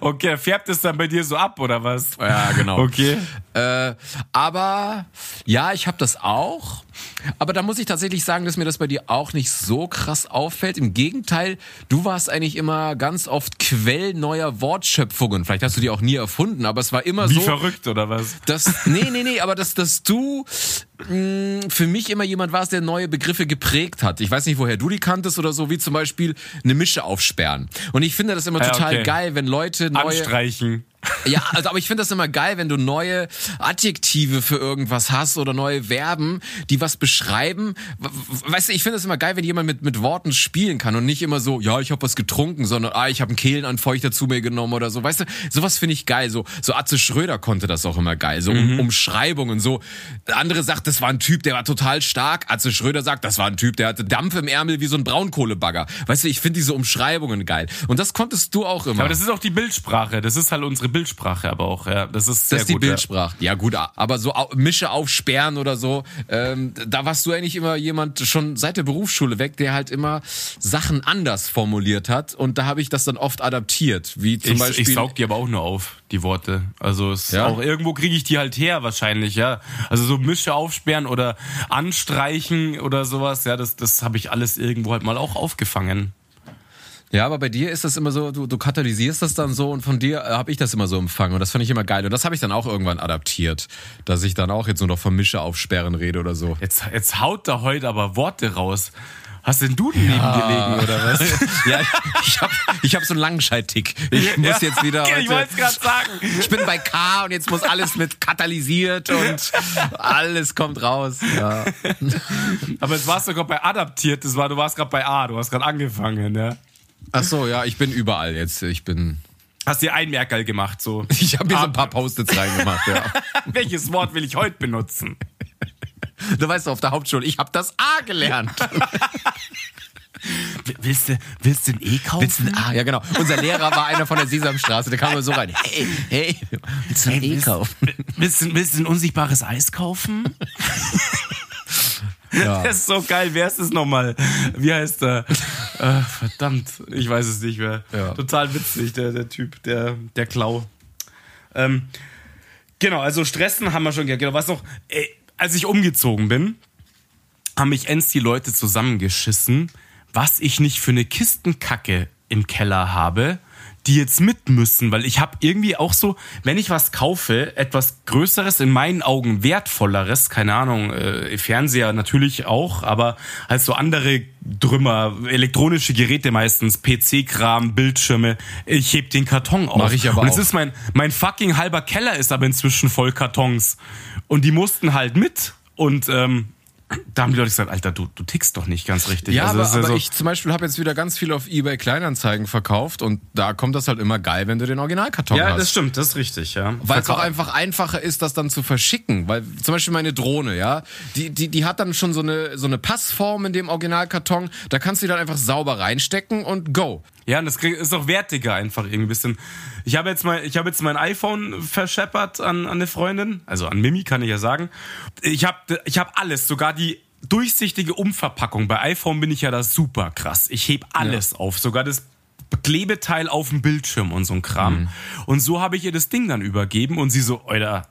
Okay, färbt es dann bei dir so ab, oder was? Ja, genau. Okay. Äh, aber ja, ich habe das auch. Aber da muss ich tatsächlich sagen, dass mir das bei dir auch nicht so krass auffällt. Im Gegenteil, du warst eigentlich immer ganz oft Quell neuer Wortschöpfungen. Vielleicht hast du die auch nie erfunden, aber es war immer Wie so. verrückt, oder was? dass, nee, nee, nee, aber dass, dass du mh, für mich immer jemand warst, der neue Begriffe geprägt hat. Ich weiß nicht, woher du die kanntest oder so, wie zum Beispiel eine Mische aufsperren. Und ich finde das immer Ja, total okay. geil, wenn Leute neue. Anstreichen. Ja, also aber ich finde das immer geil, wenn du neue Adjektive für irgendwas hast oder neue Verben, die was beschreiben. Weißt du, ich finde das immer geil, wenn jemand mit mit Worten spielen kann und nicht immer so, ja, ich habe was getrunken, sondern ah, ich habe einen Kehlenanfeuchter zu mir genommen oder so. Weißt du, sowas finde ich geil. So so Atze Schröder konnte das auch immer geil. So um, Umschreibungen so. Andere sagt, das war ein Typ, der war total stark. Atze Schröder sagt, das war ein Typ, der hatte Dampf im Ärmel wie so ein Braunkohlebagger. Weißt du, ich finde diese Umschreibungen geil. Und das konntest du auch immer. Aber das ist auch die Bildsprache. Das ist halt unsere Bildsprache, aber auch, ja. Das ist sehr Das ist die gut. Bildsprache. Ja. gut, aber so Mische aufsperren oder so, ähm, da warst du eigentlich immer jemand schon seit der Berufsschule weg, der halt immer Sachen anders formuliert hat und da habe ich das dann oft adaptiert, wie Ja. zum Ich, Beispiel. ich saug die aber auch nur auf, die Worte. Also es Ja? auch irgendwo kriege ich die halt her wahrscheinlich, ja. Also so Mische aufsperren oder anstreichen oder sowas, ja, das, das habe ich alles irgendwo halt mal auch aufgefangen. Ja, aber bei dir ist das immer so, du, du katalysierst das dann so und von dir äh, habe ich das immer so empfangen und das fand ich immer geil und das habe ich dann auch irgendwann adaptiert, dass ich dann auch jetzt nur noch von Mische aufsperren rede oder so. Jetzt, jetzt haut da heute aber Worte raus. Hast denn du neben dir liegen oder was? ja, ich habe ich hab so einen Langenscheid-Tick. Ich muss jetzt wieder ich heute, wollte es gerade sagen. ich bin bei K und jetzt muss alles mit katalysiert und alles kommt raus. Ja. Aber jetzt warst du gerade bei adaptiert, das war, du warst gerade bei A, du hast gerade angefangen, ja. Ach so, ja, ich bin überall jetzt. Ich bin. Hast dir ein Merkerl gemacht, so. Ich habe mir so ein paar Post-its reingemacht. Ja. Welches Wort will ich heute benutzen? Du weißt auf der Hauptschule, ich habe das A gelernt. Willst du, willst du ein E kaufen? Willst du ein A? Ja, genau. Unser Lehrer war einer von der Sesamstraße. Der kam immer so rein. Hey, hey, willst du ein E kaufen? Willst du, willst du ein unsichtbares Eis kaufen? Ja. Das ist so geil. Wer ist es nochmal? Wie heißt er? Äh, verdammt, ich weiß es nicht mehr. Ja. Total witzig, der, der Typ, der, der Klau. Ähm, genau, also Stressen haben wir schon gehabt. Genau, was noch? Ey, als ich umgezogen bin, haben mich ends die Leute zusammengeschissen, was ich nicht für eine Kistenkacke im Keller habe, die jetzt mit müssen, weil ich habe irgendwie auch so, wenn ich was kaufe, etwas Größeres, in meinen Augen wertvolleres, keine Ahnung, äh, Fernseher natürlich auch, aber halt so andere Drümmer, elektronische Geräte meistens, PC-Kram, Bildschirme, ich heb den Karton auf. Mach ich aber Und es ist mein, mein fucking halber Keller ist aber inzwischen voll Kartons. Und die mussten halt mit und ähm, da haben die Leute gesagt, Alter, du, du tickst doch nicht ganz richtig. Ja, also, aber, aber so, ich zum Beispiel habe jetzt wieder ganz viel auf eBay Kleinanzeigen verkauft und da kommt das halt immer geil, wenn du den Originalkarton ja, hast. das stimmt, das ist richtig, ja. Weil es auch einfach einfacher ist, das dann zu verschicken. Weil zum Beispiel meine Drohne, ja, die, die, die hat dann schon so eine, so eine Passform in dem Originalkarton. Da kannst du die dann einfach sauber reinstecken und go. Ja, und das ist auch wertiger einfach irgendwie ein bisschen. Ich habe jetzt mal, ich habe jetzt mein iPhone verscheppert an, an eine Freundin, also an Mimi kann ich ja sagen. Ich habe ich hab alles, sogar die durchsichtige Umverpackung. Bei iPhone bin ich ja da super krass. Ich heb alles auf, sogar das Klebeteil auf dem Bildschirm und so ein Kram. Mhm. Und so habe ich ihr das Ding dann übergeben und sie so, Alter,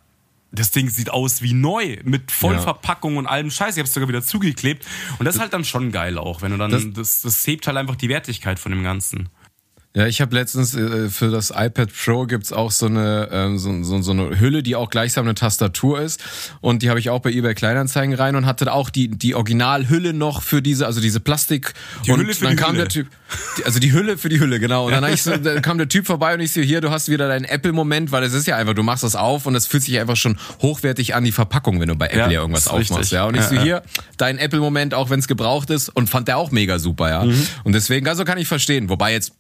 das Ding sieht aus wie neu, mit Vollverpackung und allem Scheiß. Ich habe es sogar wieder zugeklebt. Und das ist halt dann schon geil auch, wenn du dann, das, Das- das, hebt halt einfach die Wertigkeit von dem Ganzen. Ja, ich habe letztens äh, für das iPad Pro gibt's auch so eine, ähm, so, so, so eine Hülle, die auch gleichsam eine Tastatur ist. Und die habe ich auch bei eBay Kleinanzeigen rein und hatte auch die, die Originalhülle noch für diese, also diese Plastik. Die und Hülle für dann die kam Hülle. der Typ, also die Hülle für die Hülle, genau. Und dann, so, dann kam der Typ vorbei und ich so, hier, du hast wieder deinen Apple-Moment, weil es ist ja einfach, du machst das auf und es fühlt sich einfach schon hochwertig an, die Verpackung, wenn du bei Apple Ja, ja, irgendwas aufmachst. richtig. Ja, und ich so, hier, dein Apple-Moment, auch wenn es gebraucht ist, und fand der auch mega super, ja. Mhm. Und deswegen, also kann ich verstehen. Wobei jetzt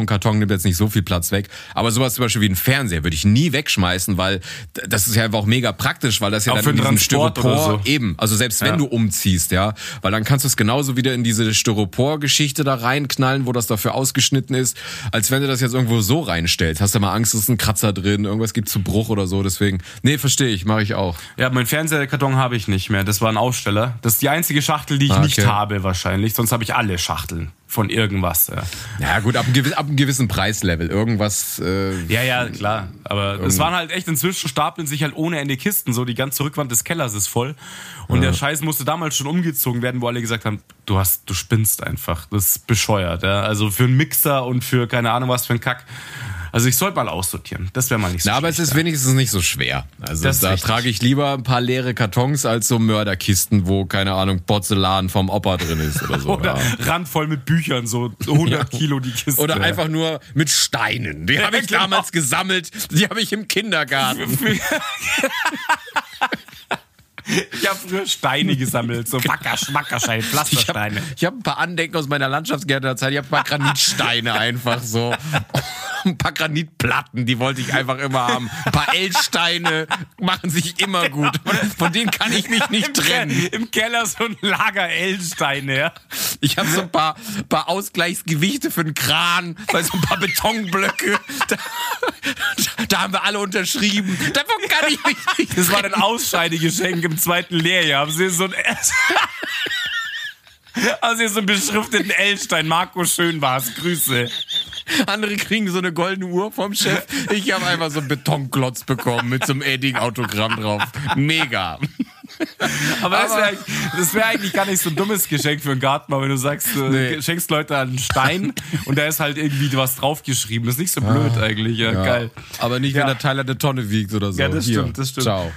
iPhone-Karton nimmt jetzt nicht so viel Platz weg. Aber sowas zum Beispiel wie ein Fernseher würde ich nie wegschmeißen, weil das ist ja einfach auch mega praktisch, weil das ja Auch dann für in diesem Transport Styropor so. eben, also selbst wenn Ja. du umziehst, ja, weil dann kannst du es genauso wieder in diese Styropor-Geschichte da reinknallen, wo das dafür ausgeschnitten ist, als wenn du das jetzt irgendwo so reinstellst. Hast du mal Angst, es ist ein Kratzer drin, irgendwas gibt zu Bruch oder so, deswegen, nee, verstehe ich, mache ich auch. Ja, mein Fernsehkarton habe ich nicht mehr. Das war ein Aussteller. Das ist die einzige Schachtel, die ich Ah, nicht okay. habe wahrscheinlich. Sonst habe ich alle Schachteln von irgendwas. Ja, Ja gut, ab einem, gewissen, ab einem gewissen Preislevel, irgendwas, äh, ja, ja klar. Aber das waren halt echt, inzwischen stapeln sich halt ohne Ende Kisten. So, die ganze Rückwand des Kellers ist voll. Und der Scheiß musste damals schon umgezogen werden, wo alle gesagt haben, du hast, du spinnst einfach. Das ist bescheuert. Ja? Also für einen Mixer und für keine Ahnung was für einen Kack. Also ich sollte mal aussortieren. Das wäre mal nicht so Na, aber es ist wenigstens nicht so schwer. Also Das da trage ich lieber ein paar leere Kartons als so Mörderkisten, wo, keine Ahnung, Porzellan vom Opa drin ist oder so. Oder ja. randvoll mit Büchern, so 100 Kilo die Kiste. Oder einfach nur mit Steinen. Die habe ich genau. damals gesammelt. Die habe ich im Kindergarten. Ich habe früher Steine gesammelt, so Wacker, Schmackerschein, Ich habe Pflastersteine. ich hab ein paar Andenken aus meiner Landschaftsgärtnerzeit. Ich habe ein paar Granitsteine einfach so. Ein Granitplatten, die wollte ich einfach immer haben. Ein paar L-Steine machen sich immer gut. Von denen kann ich mich nicht Im, trennen. Ke Im Keller so ein Lager L-Steine, ja. Ich habe so ein paar, paar Ausgleichsgewichte für den Kran, weil so ein paar Betonblöcke. Da, da haben wir alle unterschrieben. Davon kann ich mich nicht. Das war ein Ausscheidegeschenk im zweiten Lehrjahr. Haben Sie so ein Also so einen beschrifteten L-Stein. Marco Schön war's. Grüße. Andere kriegen so eine goldene Uhr vom Chef. Ich habe einfach so einen Betonklotz bekommen mit so einem Edding-Autogramm drauf. Mega. Aber, das wäre wär eigentlich gar nicht so ein dummes Geschenk für einen Garten, wenn du sagst, du Nee. schenkst Leute einen Stein und da ist halt irgendwie was draufgeschrieben. Das ist nicht so blöd eigentlich. Ja, geil. Aber nicht, Ja. wenn der Teil eine Tonne wiegt oder so. Ja, das Hier. stimmt, das stimmt. Ciao.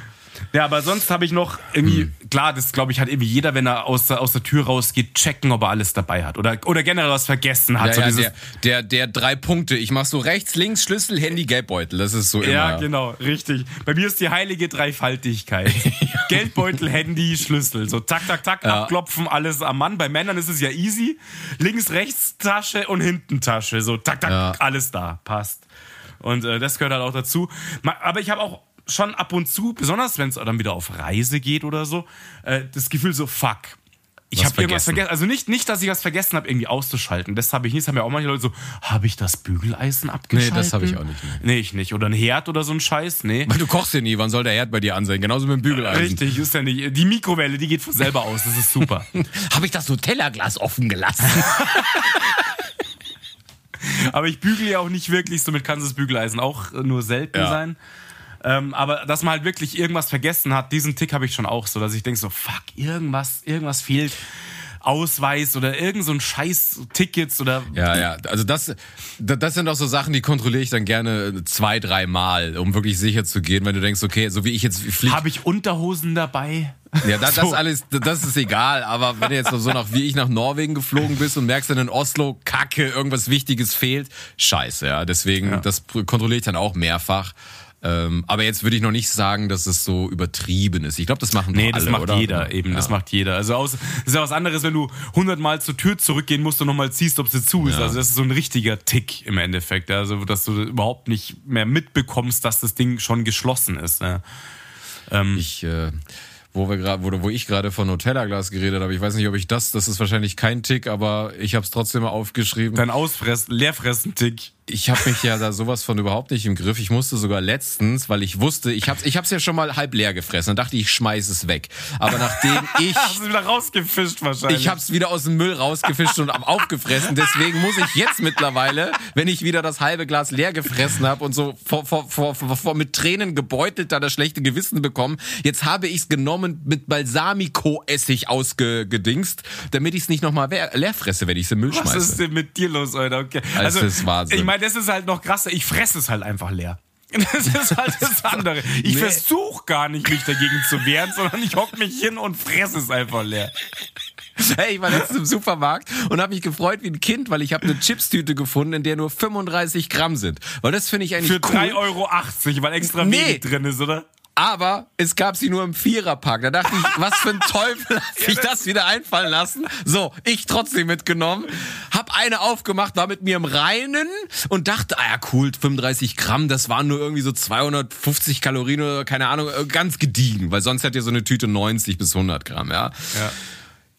Ja, aber sonst habe ich noch irgendwie, klar, das glaube ich hat irgendwie jeder, wenn er aus der, aus der Tür rausgeht, checken, ob er alles dabei hat. Oder, oder generell was vergessen hat. Ja, so ja, dieses, der, der, der drei Punkte. Ich mach so rechts, links, Schlüssel, Handy, Geldbeutel. Das ist so immer. ja, genau, richtig. Bei mir ist die heilige Dreifaltigkeit. Geldbeutel, Handy, Schlüssel. So zack, zack, zack, abklopfen, alles am Mann. Bei Männern ist es ja easy. Links, rechts Tasche und hinten Tasche. So zack, zack, Ja. alles da. Passt. Und äh, das gehört halt auch dazu. Aber ich habe auch schon ab und zu, besonders wenn es dann wieder auf Reise geht oder so, äh, das Gefühl so, fuck. Ich habe irgendwas vergessen. Also nicht, nicht, dass ich was vergessen habe, irgendwie auszuschalten. Das habe ich nicht. Das haben ja auch manche Leute so, habe ich das Bügeleisen abgeschaltet? das habe ich auch nicht, Nee, ich nicht. Oder ein Herd oder so ein Scheiß. Nee. Weil du kochst ja nie. Wann soll der Herd bei dir an sein? Genauso mit dem Bügeleisen. Richtig, ist ja nicht. Die Mikrowelle, die geht von selber aus. Das ist super. Habe ich das Nutella-Glas offen gelassen? aber ich bügele ja auch nicht wirklich. Somit kann das Bügeleisen auch nur selten Ja. sein. Ähm, aber dass man halt wirklich irgendwas vergessen hat, diesen Tick habe ich schon auch so, dass ich denke so, fuck, irgendwas, irgendwas fehlt. Ausweis oder irgend so ein scheiß Tickets oder Ja, ja. Also das, da- das sind auch so Sachen, die kontrolliere ich dann gerne zwei, dreimal, um wirklich sicher zu gehen, wenn du denkst, okay, so wie ich jetzt fliege. habe ich Unterhosen dabei? Ja, das, das So. alles, das ist egal. Aber wenn du jetzt so nach wie ich nach Norwegen geflogen bist und merkst dann in Oslo, Kacke, irgendwas Wichtiges fehlt, scheiße, ja. Deswegen, das kontrolliere ich dann auch mehrfach. Ähm, aber jetzt würde ich noch nicht sagen, dass es so übertrieben ist. Ich glaube, das machen Nee, doch das alle, macht oder? jeder eben, Ja. das macht jeder. Also aus, ist ja was anderes, wenn du hundertmal zur Tür zurückgehen musst und nochmal ziehst, ob sie zu ist. Ja. Also das ist so ein richtiger Tick im Endeffekt. Also dass du überhaupt nicht mehr mitbekommst, dass das Ding schon geschlossen ist. Ja. Ich, äh, wo wir gerade, wo, wo ich gerade von Nutella-Glas geredet habe, ich weiß nicht, ob ich das, das ist wahrscheinlich kein Tick, aber ich habe es trotzdem mal aufgeschrieben. Dein Ausfressen, Leerfressen-Tick. Ich habe mich ja da sowas von überhaupt nicht im Griff. Ich musste sogar letztens, weil ich wusste, ich hab's, ich hab's ja schon mal halb leer gefressen und dachte, ich schmeiß es weg. Aber nachdem ich Hast du wieder rausgefischt wahrscheinlich. ich hab's wieder aus dem Müll rausgefischt und am aufgefressen. Deswegen muss ich jetzt mittlerweile, wenn ich wieder das halbe Glas leer gefressen habe und so vor, vor, vor, vor, mit Tränen gebeutelt da das schlechte Gewissen bekommen, jetzt habe ich's genommen mit Balsamico-Essig ausgedingst, damit ich's nicht nochmal leer fresse, wenn ich's im Müll Was schmeiße. ist denn mit dir los, Alter? Okay. Das ist Wahnsinn. Ich meine, das ist halt noch krasser. Ich fresse es halt einfach leer. Das ist halt das andere. Ich Nee. versuche gar nicht, mich dagegen zu wehren, sondern ich hock mich hin und fresse es einfach leer. Hey, ich war letztens im Supermarkt und habe mich gefreut wie ein Kind, weil ich habe eine Chipstüte gefunden, in der nur 35 Gramm sind. Weil das finde ich eigentlich Für cool. 3,80 Euro, weil extra Nee. wenig drin ist, oder? Aber es gab sie nur im Viererpack. Da dachte ich, was für ein Teufel hat sich das wieder einfallen lassen? So, ich trotzdem mitgenommen, hab eine aufgemacht, war mit mir im Reinen und dachte, ah ja cool, 35 Gramm, das waren nur irgendwie so 250 Kalorien oder keine Ahnung, äh, ganz gediegen, weil sonst hat ja so eine Tüte 90 bis 100 Gramm, ja. Ja.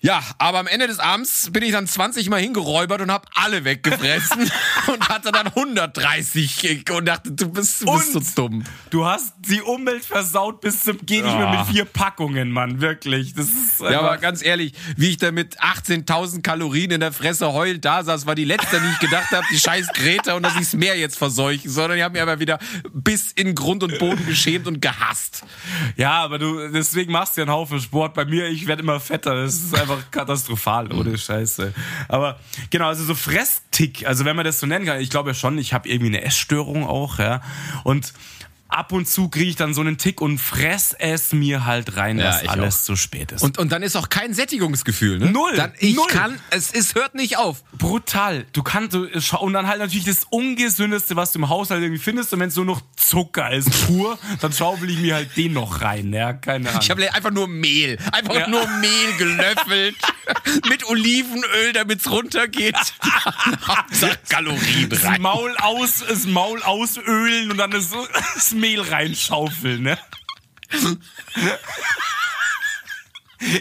Ja, aber am Ende des Abends bin ich dann 20 Mal hingeräubert und habe alle weggefressen und hatte dann 130 und dachte, du bist, du bist so dumm. Du hast die Umwelt versaut bis zum geht nicht mehr Ah. mit vier Packungen, Mann. Wirklich. Das ist Ja, aber ganz ehrlich, wie ich da mit 18.000 Kalorien in der Fresse heulend da saß, war die letzte, die ich gedacht habe, die scheiß Greta und dass ich's Meer jetzt verseuche, sondern die haben mich aber wieder bis in Grund und Boden geschämt und gehasst. Ja, aber du, deswegen machst du ja einen Haufen Sport. Bei mir, ich werde immer fetter. Das ist einfach katastrophal, ohne Scheiße. Aber genau, also so Fresstick, also wenn man das so nennen kann, ich glaube ja schon, ich habe irgendwie eine Essstörung auch, ja. Und ab und zu kriege ich dann so einen Tick und fress es mir halt rein, Ja, dass alles zu spät ist. Und, und dann ist auch kein Sättigungsgefühl, ne? Null, Dann, ich null. kann, es, es hört nicht auf. brutal. Du kannst, und dann halt natürlich das Ungesündeste, was du im Haushalt irgendwie findest. Und wenn es nur noch Zucker ist, pur, dann schaufel ich mir halt den noch rein, ja. Keine Ahnung. Ich habe einfach nur Mehl, einfach Ja. nur Mehl gelöffelt mit Olivenöl, damit's runtergeht. Hauptsache Kalorien das rein. Maul aus, das Maul ausölen und dann das, das Mehl reinschaufeln, ne?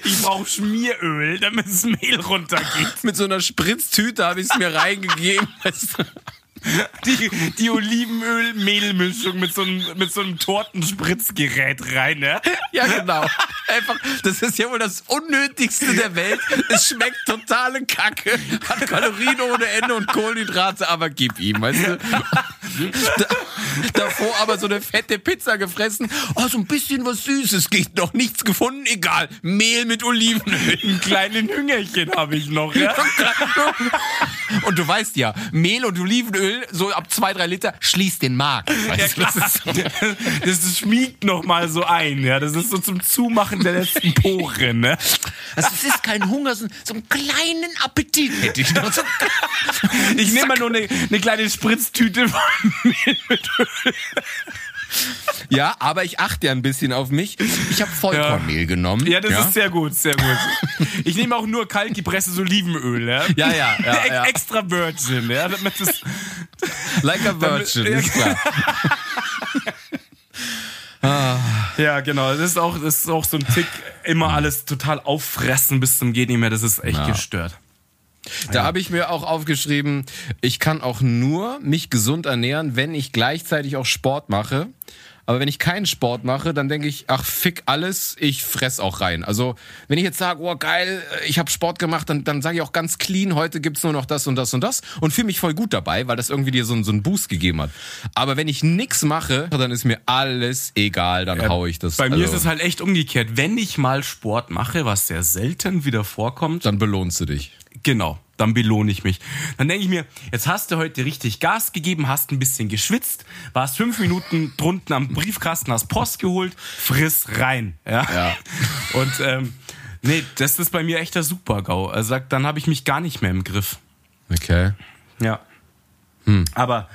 Ich brauche Schmieröl, damit das Mehl runtergeht. Mit so einer Spritztüte habe ich es mir reingegeben. Weißt du? Die, die Olivenöl-Mehlmischung mit so einem, mit so einem Tortenspritzgerät rein, ne? Ja, genau. Einfach, das ist ja wohl das Unnötigste der Welt. Es schmeckt totale Kacke, hat Kalorien ohne Ende und Kohlenhydrate, aber gib ihm, weißt du? Da, davor aber so eine fette Pizza gefressen. Oh, so ein bisschen was Süßes geht noch. Nichts gefunden, egal. Mehl mit Olivenöl. Ein kleinen Hüngerchen habe ich noch, ja? Und du weißt ja, Mehl und Olivenöl, so ab zwei, drei Liter, schließt den Magen. Weißt du, das ist so. Das schmiegt noch mal so ein, ja. Das ist so zum Zumachen der letzten Poren, ne? Also es ist kein Hunger, so, so einen kleinen Appetit hätte ich noch. So, Ich nehme mal nur eine, eine kleine Spritztüte von Öl. ja, aber ich achte ja ein bisschen auf mich. Ich habe Vollkornmehl genommen. Ja, das ist sehr gut, sehr gut. Ich nehme auch nur kalt gepresstes Olivenöl, ja. Ja, ja, ja, ja. Extra Virgin, ja. Damit das, Like a Virgin, Ja. ist klar. ja, genau. Das ist auch, das ist auch so ein Tick, immer alles total auffressen bis zum geht nicht mehr. Das ist echt Ja. gestört. Da habe ich mir auch aufgeschrieben, ich kann auch nur mich gesund ernähren, wenn ich gleichzeitig auch Sport mache. Aber wenn ich keinen Sport mache, dann denke ich, ach fick alles, ich fress auch rein. Also wenn ich jetzt sage, oh geil, ich habe Sport gemacht, dann, dann sage ich auch ganz clean, heute gibt's nur noch das und das und das und fühle mich voll gut dabei, weil das irgendwie dir so, einen- so einen Boost gegeben hat. Aber wenn ich nix mache, dann ist mir alles egal, dann hau ich das. Bei mir also, ist es halt echt umgekehrt. Wenn ich mal Sport mache, was sehr selten wieder vorkommt, Dann belohnst du dich. Genau, dann belohne ich mich. Dann denke ich mir, jetzt hast du heute richtig Gas gegeben, hast ein bisschen geschwitzt, warst fünf Minuten drunten am Briefkasten, hast Post geholt, friss rein. Ja. Ja. Und ähm, nee, das ist bei mir echt der Super-GAU. Also sagt, dann habe ich mich gar nicht mehr im Griff. Okay. Ja. Aber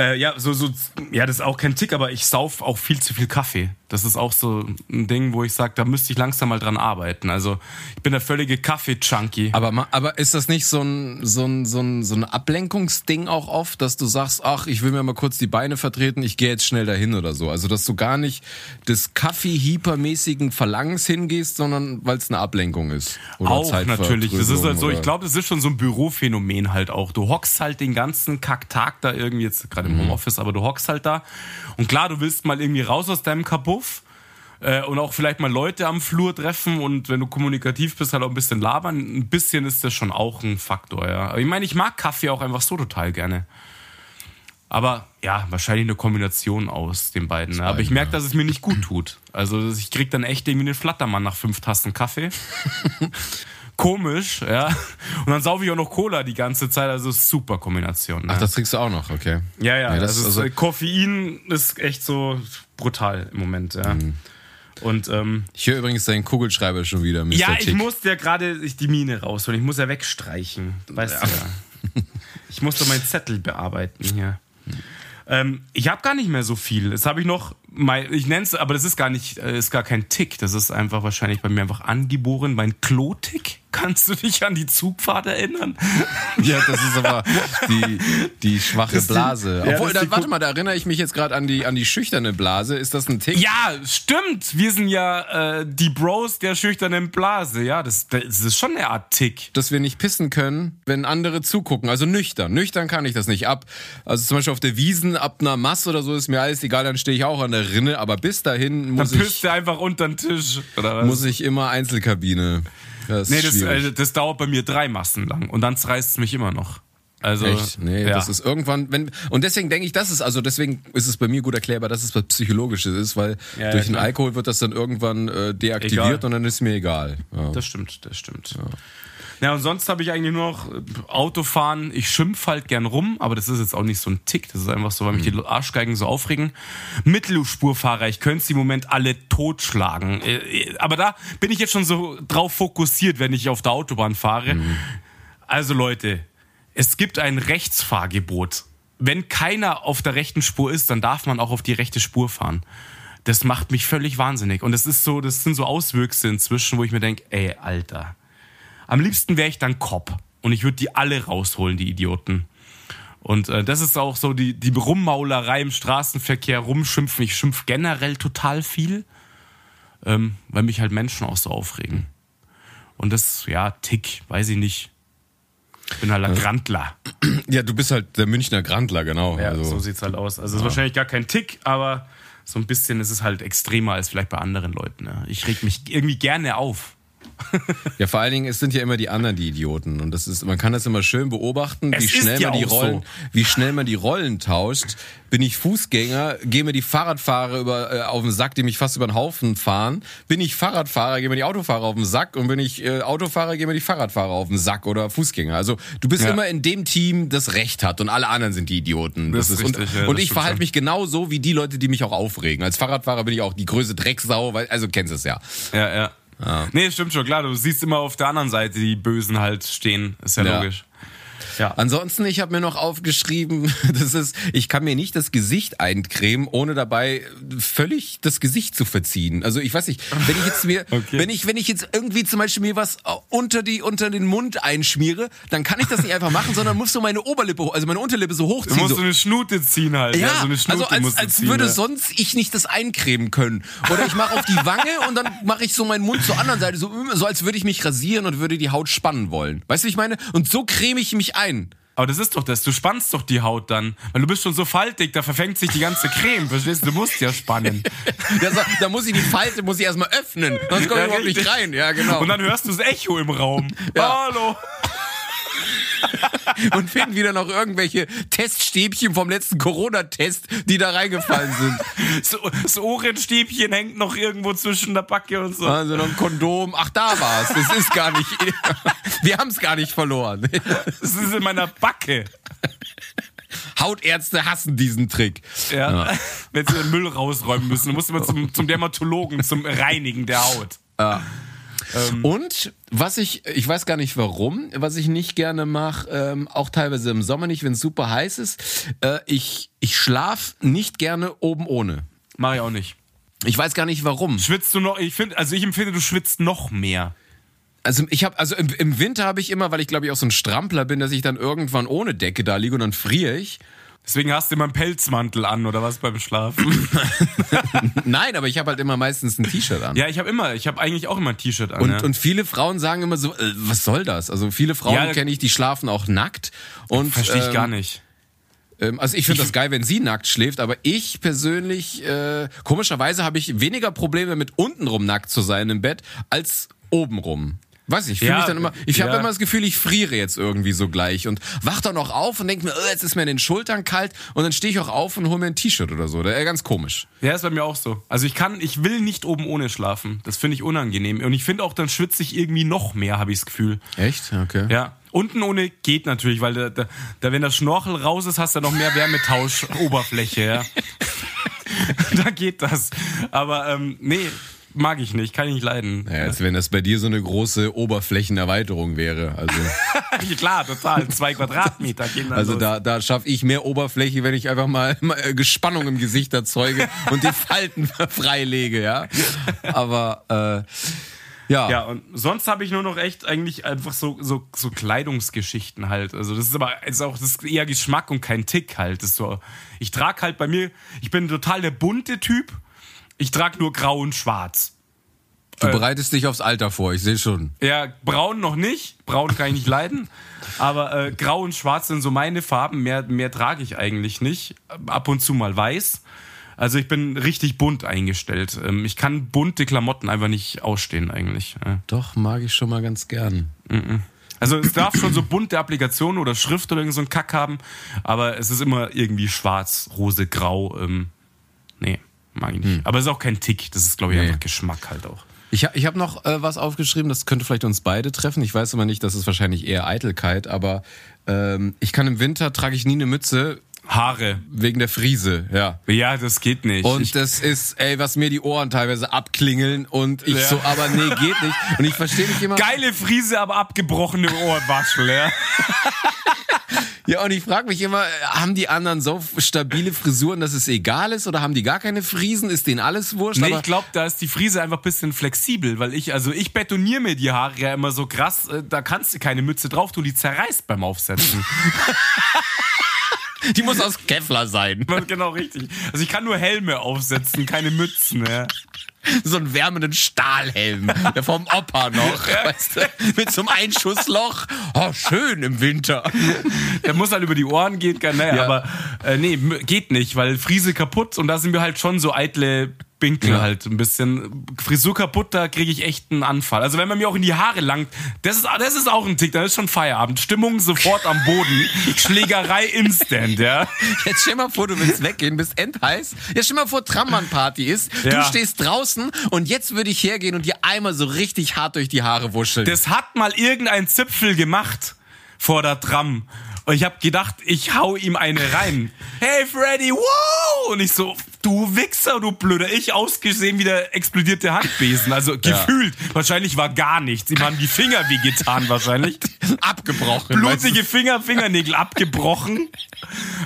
Äh, ja, so, so, ja, das ist auch kein Tick, aber ich sauf auch viel zu viel Kaffee. Das ist auch so ein Ding, wo ich sage, da müsste ich langsam mal dran arbeiten. Also ich bin der völlige Kaffee-Junkie. Aber, aber ist das nicht so ein, so, ein, so, ein, so ein Ablenkungsding auch oft, dass du sagst, ach, ich will mir mal kurz die Beine vertreten, ich gehe jetzt schnell dahin oder so. Also dass du gar nicht des Kaffee-Hypermäßigen Verlangens hingehst, sondern weil es eine Ablenkung ist. Oder auch natürlich. Das ist halt so, ich glaube, das ist schon so ein Bürophänomen halt auch. Du hockst halt den ganzen Kacktag da irgendwie jetzt gerade im mhm. Homeoffice, aber du hockst halt da. Und klar, du willst mal irgendwie raus aus deinem Kabuff äh, und auch vielleicht mal Leute am Flur treffen und wenn du kommunikativ bist, halt auch ein bisschen labern. Ein bisschen ist das schon auch ein Faktor, ja. Aber ich meine, ich mag Kaffee auch einfach so total gerne. Aber ja, wahrscheinlich eine Kombination aus den beiden. Ne? Aber ich merke, dass es mir nicht gut tut. Also ich krieg dann echt irgendwie einen Flattermann nach fünf Tassen Kaffee. komisch, ja. Und dann saufe ich auch noch Cola die ganze Zeit, also super Kombination. Ne? Ach, das trinkst du auch noch, okay. Ja, ja, nee, das, ist, also Koffein ist echt so brutal im Moment, ja. Mhm. Und, ähm, ich höre übrigens deinen Kugelschreiber schon wieder, Mr. Ja, ich muss ja gerade die Mine raus und ich muss ja wegstreichen. Weißt ja. du ja. Ich muss doch meinen Zettel bearbeiten hier. Ähm, ich habe gar nicht mehr so viel. Jetzt habe ich noch, mein, ich nenne es, aber das ist gar nicht, äh, ist gar kein Tick. Das ist einfach wahrscheinlich bei mir einfach angeboren, mein Klotick. Kannst du dich an die Zugfahrt erinnern? Ja, das ist aber die, die schwache die, Blase. Ja, Obwohl, da, warte mal, da erinnere ich mich jetzt gerade an die, an die schüchterne Blase. Ist das ein Tick? Ja, stimmt. Wir sind ja äh, die Bros der schüchternen Blase. Ja, das, das ist schon eine Art Tick. Dass wir nicht pissen können, wenn andere zugucken. Also nüchtern. Nüchtern kann ich das nicht ab. Also zum Beispiel auf der Wiesen ab einer Masse oder so ist mir alles egal, dann stehe ich auch an der Rinne. Aber bis dahin muss dann ich... Dann einfach unter den Tisch, oder was? Muss ich immer Einzelkabine. Das nee, das, äh, das dauert bei mir drei Massen lang und dann zerreißt es mich immer noch. Also, Echt? Nee, ja. das ist irgendwann, wenn, und deswegen denke ich, das ist, also deswegen ist es bei mir gut erklärbar, dass es was Psychologisches ist, weil ja, durch ja, den Alkohol wird das dann irgendwann äh, deaktiviert egal. und dann ist mir egal. Das stimmt, das stimmt. Ja, und sonst habe ich eigentlich nur noch Autofahren. Ich schimpf halt gern rum, aber das ist jetzt auch nicht so ein Tick. Das ist einfach so, weil mich die mhm. Arschgeigen so aufregen. Mittelspurfahrer, ich könnte sie im Moment alle totschlagen. Äh, äh, aber da bin ich jetzt schon so drauf fokussiert, wenn ich auf der Autobahn fahre. Mhm. Also Leute, es gibt ein Rechtsfahrgebot. Wenn keiner auf der rechten Spur ist, dann darf man auch auf die rechte Spur fahren. Das macht mich völlig wahnsinnig. Und das ist so, das sind so Auswüchse inzwischen, wo ich mir denke, ey, Alter, am liebsten wäre ich dann Cop und ich würde die alle rausholen, die Idioten. Und äh, das ist auch so die, die Rummaulerei im Straßenverkehr, rumschimpfen. Ich schimpf generell total viel, ähm, weil mich halt Menschen auch so aufregen. Und das, ja, Tick, weiß ich nicht. Ich bin halt ein Grandler. Ja, du bist halt der Münchner Grandler, genau. Ja, also. so sieht's halt aus. Also ja. ist wahrscheinlich gar kein Tick, aber so ein bisschen ist es halt extremer als vielleicht bei anderen Leuten. Ne? Ich reg mich irgendwie gerne auf ja, vor allen Dingen, es sind ja immer die anderen die Idioten. Und das ist, man kann das immer schön beobachten, wie schnell man die Rollen, so. wie schnell man die Rollen tauscht. Bin ich Fußgänger, gehe mir die Fahrradfahrer über, äh, auf den Sack, die mich fast über den Haufen fahren. Bin ich Fahrradfahrer, gehe mir die Autofahrer auf den Sack. Und bin ich äh, Autofahrer, gehe mir die Fahrradfahrer auf den Sack oder Fußgänger. Also du bist ja. immer in dem Team, das Recht hat und alle anderen sind die Idioten. Das, das ist, richtig, und, ja, und ich verhalte mich genauso wie die Leute, die mich auch aufregen. Als Fahrradfahrer bin ich auch die größte Drecksau, weil, also kennst es ja. Ja, ja. Ja. Nee, stimmt schon, klar. Du siehst immer auf der anderen Seite die Bösen halt stehen. Ist ja, ja. logisch. Ja. Ansonsten, ich habe mir noch aufgeschrieben, das ist, ich kann mir nicht das Gesicht eincremen, ohne dabei völlig das Gesicht zu verziehen. Also ich weiß nicht, wenn ich jetzt mir, okay. wenn ich, wenn ich jetzt irgendwie zum Beispiel mir was unter die, unter den Mund einschmiere, dann kann ich das nicht einfach machen, sondern muss so meine Oberlippe, also meine Unterlippe so hochziehen. Du musst so eine Schnute ziehen halt. Ja, ja so eine Schnute also als, als ziehen, würde ja. sonst ich nicht das eincremen können. Oder ich mache auf die Wange und dann mache ich so meinen Mund zur anderen Seite, so, so als würde ich mich rasieren und würde die Haut spannen wollen. Weißt du, wie ich meine? Und so creme ich mich ein ein. Aber das ist doch das. Du spannst doch die Haut dann. Weil du bist schon so faltig, da verfängt sich die gange Creme. Verstehst du? Du musst ja spannen. ja, so, da muss ich die Falte muss ich erstmal öffnen. Sonst komme ich ja, überhaupt nicht rein. Ja, genau. Und dann hörst du das Echo im Raum. Ja. Hallo. und finden wieder noch irgendwelche Teststäbchen vom letzten Corona-Test, die da reingefallen sind. So, das Ohrenstäbchen hängt noch irgendwo zwischen der Backe und so. Also noch ein Kondom. Ach, da war's. Das ist gar nicht. Wir haben es gar nicht verloren. Das ist in meiner Backe. Hautärzte hassen diesen Trick. Ja. ja. Wenn sie den Müll rausräumen müssen, dann musst du mal zum, zum Dermatologen, zum Reinigen der Haut. Ja. Ähm, und was ich, ich weiß gar nicht warum, was ich nicht gerne mache, ähm, auch teilweise im Sommer nicht, wenn es super heiß ist, äh, ich, ich schlaf nicht gerne oben ohne. Mach ich auch nicht. Ich weiß gar nicht warum. Schwitzt du noch? Ich finde, also ich empfinde, du schwitzt noch mehr. Also ich habe, also im, im Winter habe ich immer, weil ich glaube ich auch so ein Strampler bin, dass ich dann irgendwann ohne Decke da liege und dann friere ich. Deswegen hast du immer einen Pelzmantel an oder was beim Schlafen? Nein, aber ich habe halt immer meistens ein T-Shirt an. Ja, ich habe immer, ich habe eigentlich auch immer ein T-Shirt an. Und, ja. und viele Frauen sagen immer so, äh, was soll das? Also viele Frauen Ja, kenne ich, die schlafen auch nackt. Und Verstehe ich ähm, gar nicht. ähm, Also ich finde das geil, wenn sie nackt schläft, aber ich persönlich, äh, komischerweise habe ich weniger Probleme mit untenrum nackt zu sein im Bett als obenrum. Weiß nicht, ich fühle Ja, mich dann immer, ich habe ja. immer das Gefühl, ich friere jetzt irgendwie so gleich und wach dann noch auf und denke mir, äh, jetzt ist mir in den Schultern kalt und dann stehe ich auch auf und hole mir ein T-Shirt oder so. Äh, ganz komisch. Ja, ist bei mir auch so. Also ich kann, ich will nicht oben ohne schlafen. Das finde ich unangenehm. Und ich finde auch, dann schwitze ich irgendwie noch mehr, habe ich das Gefühl. Echt? Okay. Ja. Unten ohne geht natürlich, weil da, da, da wenn der Schnorchel raus ist, hast du noch mehr Wärmetausch-Oberfläche, ja. da geht das. Aber ähm, nee, mag ich nicht, kann ich nicht leiden. Ja, als wenn das bei dir so eine große Oberflächenerweiterung wäre. Also, Klar, total. Zwei Quadratmeter also los. da, da schaffe ich mehr Oberfläche, wenn ich einfach mal, mal äh, Gespannung im Gesicht erzeuge und die Falten freilege, ja. Aber äh, ja. Ja, und sonst habe ich nur noch echt eigentlich einfach so, so, so Kleidungsgeschichten halt. Also das ist aber ist auch das ist eher Geschmack und kein Tick halt. Das so, ich trage halt bei mir, ich bin total der bunte Typ. Ich trage nur grau und schwarz. Du bereitest dich aufs Alter vor, ich sehe schon. Ja, braun noch nicht. Braun kann ich nicht leiden. Aber äh, grau und schwarz sind so meine Farben. Mehr, mehr trage ich eigentlich nicht. Ab und zu mal weiß. Also ich bin richtig bunt eingestellt. Ähm, ich kann bunte Klamotten einfach nicht ausstehen eigentlich. Doch, mag ich schon mal ganz gern. Also es darf schon so bunte Applikationen oder Schrift oder irgend so ein Kack haben, aber es ist immer irgendwie schwarz, rose, grau. Ähm, mag ich nicht. Aber es ist auch kein Tick. Das ist, glaube ich, Nee. einfach Geschmack halt auch. Ich, ich habe noch äh, was aufgeschrieben, das könnte vielleicht uns beide treffen. Ich weiß immer nicht, das ist wahrscheinlich eher Eitelkeit, aber ähm, ich kann im Winter, trage ich nie eine Mütze Haare. wegen der Friese, ja. Ja, das geht nicht. Und ich, das ist, ey, was mir die Ohren teilweise abklingeln und ich Ja. so, aber nee, geht nicht. Und ich verstehe nicht immer. geile Friese, aber abgebrochene Ohrwaschel, ja. Ja, und ich frage mich immer, haben die anderen so stabile Frisuren, dass es egal ist oder haben die gar keine Friesen? Ist denen alles wurscht? Nee, aber ich glaube, da ist die Friese einfach ein bisschen flexibel, weil ich, also ich betoniere mir die Haare ja immer so krass, äh, da kannst du keine Mütze drauf tun, die zerreißt beim Aufsetzen. die muss aus Kevlar sein. genau richtig. Also ich kann nur Helme aufsetzen, keine Mützen, ja. So einen wärmenden Stahlhelm. Der vom Opa noch. Weißt du? Mit so einem Einschussloch. Oh, schön im Winter. Der muss halt über die Ohren gehen, kann, naja, Ja. aber äh, nee, geht nicht, weil Friese kaputt und da sind wir halt schon so eitle Binkel Ja. halt ein bisschen. Frisur kaputt, da kriege ich echt einen Anfall. Also wenn man mir auch in die Haare langt, das ist, das ist auch ein Tick, dann ist schon Feierabend. Stimmung sofort am Boden. Schlägerei instant, ja. Jetzt stell mal vor, du willst weggehen, bist endheiß. Jetzt stell mal vor, Trammann-Party ist. Du Ja. stehst draußen und jetzt würde ich hergehen und dir einmal so richtig hart durch die Haare wuscheln. Das hat mal irgendein Zipfel gemacht vor der Tram. Und ich habe gedacht, ich hau ihm eine rein. Hey Freddy, wow! Und ich so, du Wichser, du Blöder. Ich ausgesehen wie der explodierte Handbesen. Also gefühlt. Wahrscheinlich war gar nichts. Ihm haben die Finger wehgetan wahrscheinlich. abgebrochen. Blutige Finger, Fingernägel abgebrochen.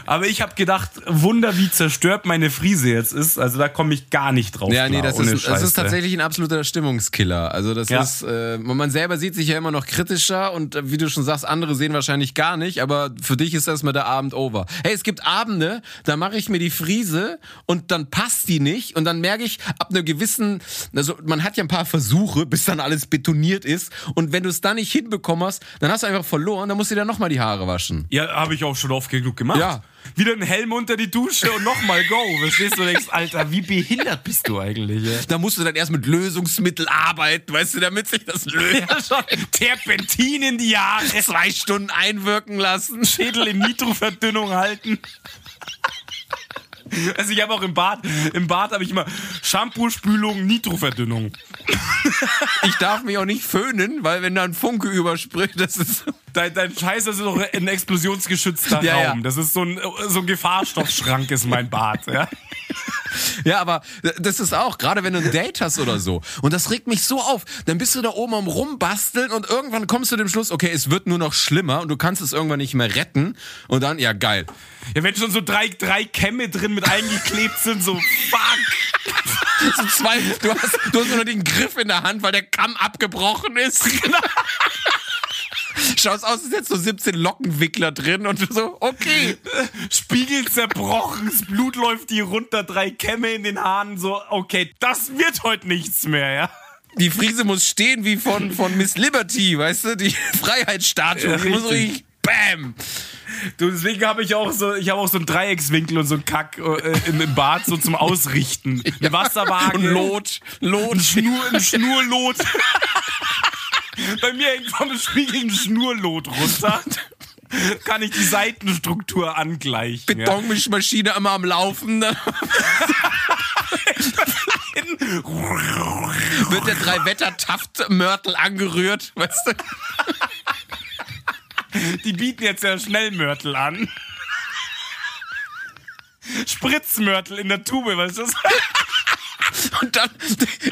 Aber ich habe gedacht, Wunder, wie zerstört meine Frise jetzt ist. Also da komme ich gar nicht drauf. Ja, nee, klar, das ohne ist, das ist tatsächlich ein absoluter Stimmungskiller. Also das Ja. ist, äh, man selber sieht sich ja immer noch kritischer und äh, wie du schon sagst, andere sehen wahrscheinlich gar nicht, aber für dich ist erstmal der Abend over. Hey, es gibt Abende, da mache ich mir die Frise und dann passt die nicht und dann merke ich, ab einer gewissen, also man hat ja ein paar Versuche, bis dann alles betoniert ist und wenn du es dann nicht hinbekommen hast, dann hast du einfach verloren, dann musst du dir nochmal die Haare waschen. Ja, habe ich auch schon oft genug gemacht. Ja. Wieder ein Helm unter die Dusche und nochmal go. Verstehst du? Du denkst, Alter, wie behindert bist du eigentlich? Ja? Da musst du dann erst mit Lösungsmittel arbeiten, weißt du, damit sich das löst. Ja, schon. Terpentin in die Haare. Zwei Stunden einwirken lassen. Schädel in Nitroverdünnung halten. Also ich habe auch im Bad, im Bad habe ich immer Shampoo, Spülung, Nitroverdünnung. Ich darf mich auch nicht föhnen, weil wenn da ein Funke überspricht, das ist. Dein, dein Scheiß, das ist doch ein explosionsgeschützter Ja, ja. Raum. Das ist so ein, so ein Gefahrstoffschrank, ist mein Bad. Ja? Ja, aber das ist auch, gerade wenn du ein Date hast oder so. Und das regt mich so auf. Dann bist du da oben am Rumbasteln und irgendwann kommst du dem Schluss, okay, es wird nur noch schlimmer und du kannst es irgendwann nicht mehr retten. Und dann, ja, geil. Ja, wenn schon so drei, drei Kämme drin mit eingeklebt sind, so fuck. So zwei, du hast, du hast nur den Griff in der Hand, weil der Kamm abgebrochen ist. Genau. Schaust aus, es ist jetzt so 17 Lockenwickler drin und so, okay. Spiegel zerbrochen, das Blut läuft hier runter, drei Kämme in den Haaren, so, okay, das wird heute nichts mehr, ja. Die Friese muss stehen wie von, von Miss Liberty, weißt du, die Freiheitsstatue. Ja, die muss richtig. bam. Du, deswegen habe ich auch so, ich habe auch so einen Dreieckswinkel und so einen Kack äh, im, im Bad so zum Ausrichten. Eine Wasserwaage. Und Lot, Lot. Ein, Schnur, ein Schnurlot. Bei mir hängt vom Spiegel ein Schnurlot runter. Kann ich die Seitenstruktur angleichen. ja. Betonmischmaschine immer am Laufen. ne? Wird der drei Wetter Taft Mörtel angerührt, weißt du? Die bieten jetzt ja Schnellmörtel an. Spritzmörtel in der Tube, was ist das? Und dann,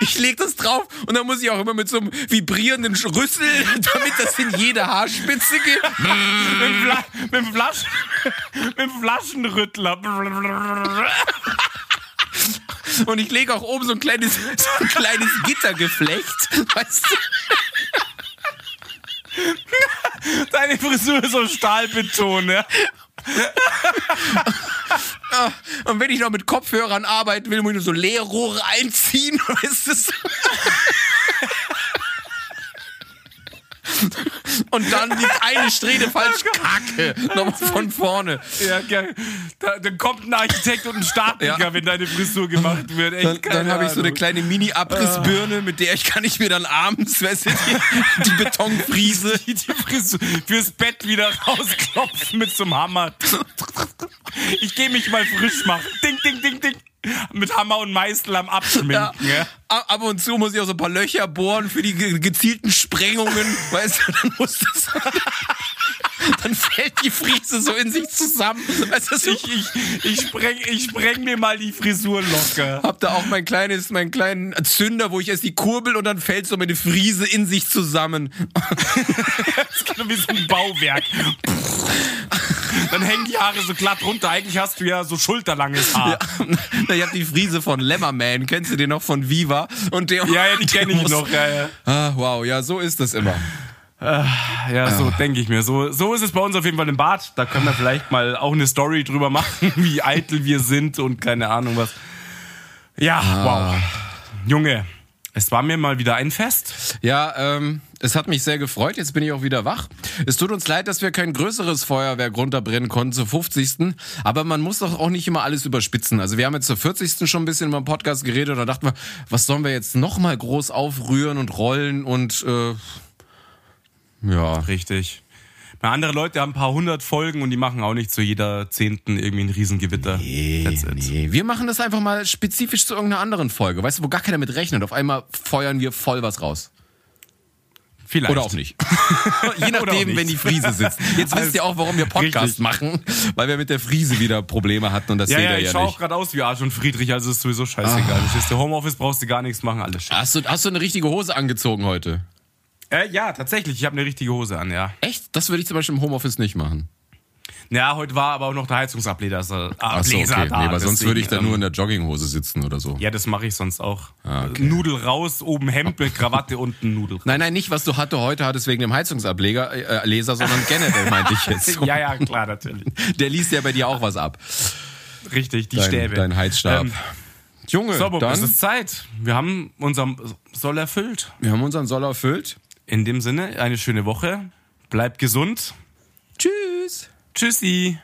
ich leg das drauf und dann muss ich auch immer mit so einem vibrierenden Rüssel, damit das in jede Haarspitze geht. mit, dem Fla mit, Flaschen mit Flaschenrüttler. Und ich lege auch oben so ein kleines, so ein kleines Gittergeflecht, weißt du? Deine Frisur ist so Stahlbeton, ja? Und wenn ich noch mit Kopfhörern arbeiten will, muss ich nur so Leerrohre einziehen, weißt du? Und dann liegt eine Strähne falsch. Kacke. Nochmal von vorne. Ja, geil. Da, dann kommt ein Architekt und ein Statiker, Ja. wenn deine Frisur gemacht wird. Echt, Dann, dann habe ich so eine kleine Mini-Abrissbirne, mit der ich kann ich mir dann abends, weißt du, die, die Betonfriese. die, die Frisur fürs Bett wieder rausklopfen mit so einem Hammer. Ich gehe mich mal frisch machen. Ding, ding, ding, ding. Mit Hammer und Meißel am Abschminken. Ja. Ja. Ab und zu muss ich auch so ein paar Löcher bohren für die ge gezielten Sprengungen, weißt du, dann muss das. Dann fällt die Friese so in sich zusammen. Du, so, Ich, ich, ich, spreng, ich spreng mir mal die Frisur locker. hab da auch mein kleines, meinen kleinen Zünder, wo ich erst die kurbel und dann fällt so meine Friese in sich zusammen. Das ist wie so ein Bauwerk. Dann hängen die Haare so glatt runter. Eigentlich hast du ja so schulterlanges Haar. Na, ich hab die Friese von Lemmerman, kennst du den noch von Viva? Und der, Ja, ja, die kenne ich noch. Ja, ja. Ah, wow, ja, so ist das immer. Ja, so denke ich mir. So, so ist es bei uns auf jeden Fall im Bad. Da können wir vielleicht mal auch eine Story drüber machen, wie eitel wir sind und keine Ahnung was. Ja, wow. Junge, es war mir mal wieder ein Fest. Ja, ähm, es hat mich sehr gefreut. Jetzt bin ich auch wieder wach. Es tut uns leid, dass wir kein größeres Feuerwerk runterbrennen konnten zur 50. Aber man muss doch auch nicht immer alles überspitzen. Also wir haben jetzt zur 40. schon ein bisschen über den Podcast geredet und da dachten wir, was sollen wir jetzt noch mal groß aufrühren und rollen und äh, ja. Richtig. Bei andere Leute haben ein paar hundert Folgen und die machen auch nicht zu jeder zehnten irgendwie ein Riesengewitter. It. Nee, wir machen das einfach mal spezifisch zu irgendeiner anderen Folge. Weißt du, wo gar keiner mit rechnet. Auf einmal feuern wir voll was raus. Vielleicht. Oder auch nicht. Je nachdem, nicht. wenn die Friese sitzt. Jetzt wisst ihr auch, warum wir Podcast Richtig. machen, weil wir mit der Friese wieder Probleme hatten und das Ja, seht ja, ihr ich schaue auch nicht. gerade aus wie Arsch und Friedrich, also ist sowieso scheißegal. Ah. Du, Homeoffice brauchst du gar nichts machen, alles shit. Hast du, hast du eine richtige Hose angezogen heute? Äh, ja, tatsächlich, ich habe eine richtige Hose an, ja. Echt? Das würde ich zum Beispiel im Homeoffice nicht machen. Ja, heute war aber auch noch der Heizungsableser Ableser Ach so, okay. da. nee, weil sonst deswegen, würde ich da nur in der Jogginghose sitzen oder so. Ja, das mache ich sonst auch. Ah, okay. Nudel raus, oben Hemd mit Krawatte, unten Nudel. Nein, nein, nicht, was du hatte heute hattest wegen dem Heizungsableger, äh, Leser, sondern generell meinte ich jetzt. Ja, ja, klar, natürlich. Der liest ja bei dir auch was ab. Richtig, die Dein, Stäbe. dein Heizstab. Ähm, Junge, so, Bob, es dann, ist Zeit. Wir haben unser Soll erfüllt. wir haben unseren Soll erfüllt. In dem Sinne, eine schöne Woche. Bleibt gesund. Tschüss. Tschüssi.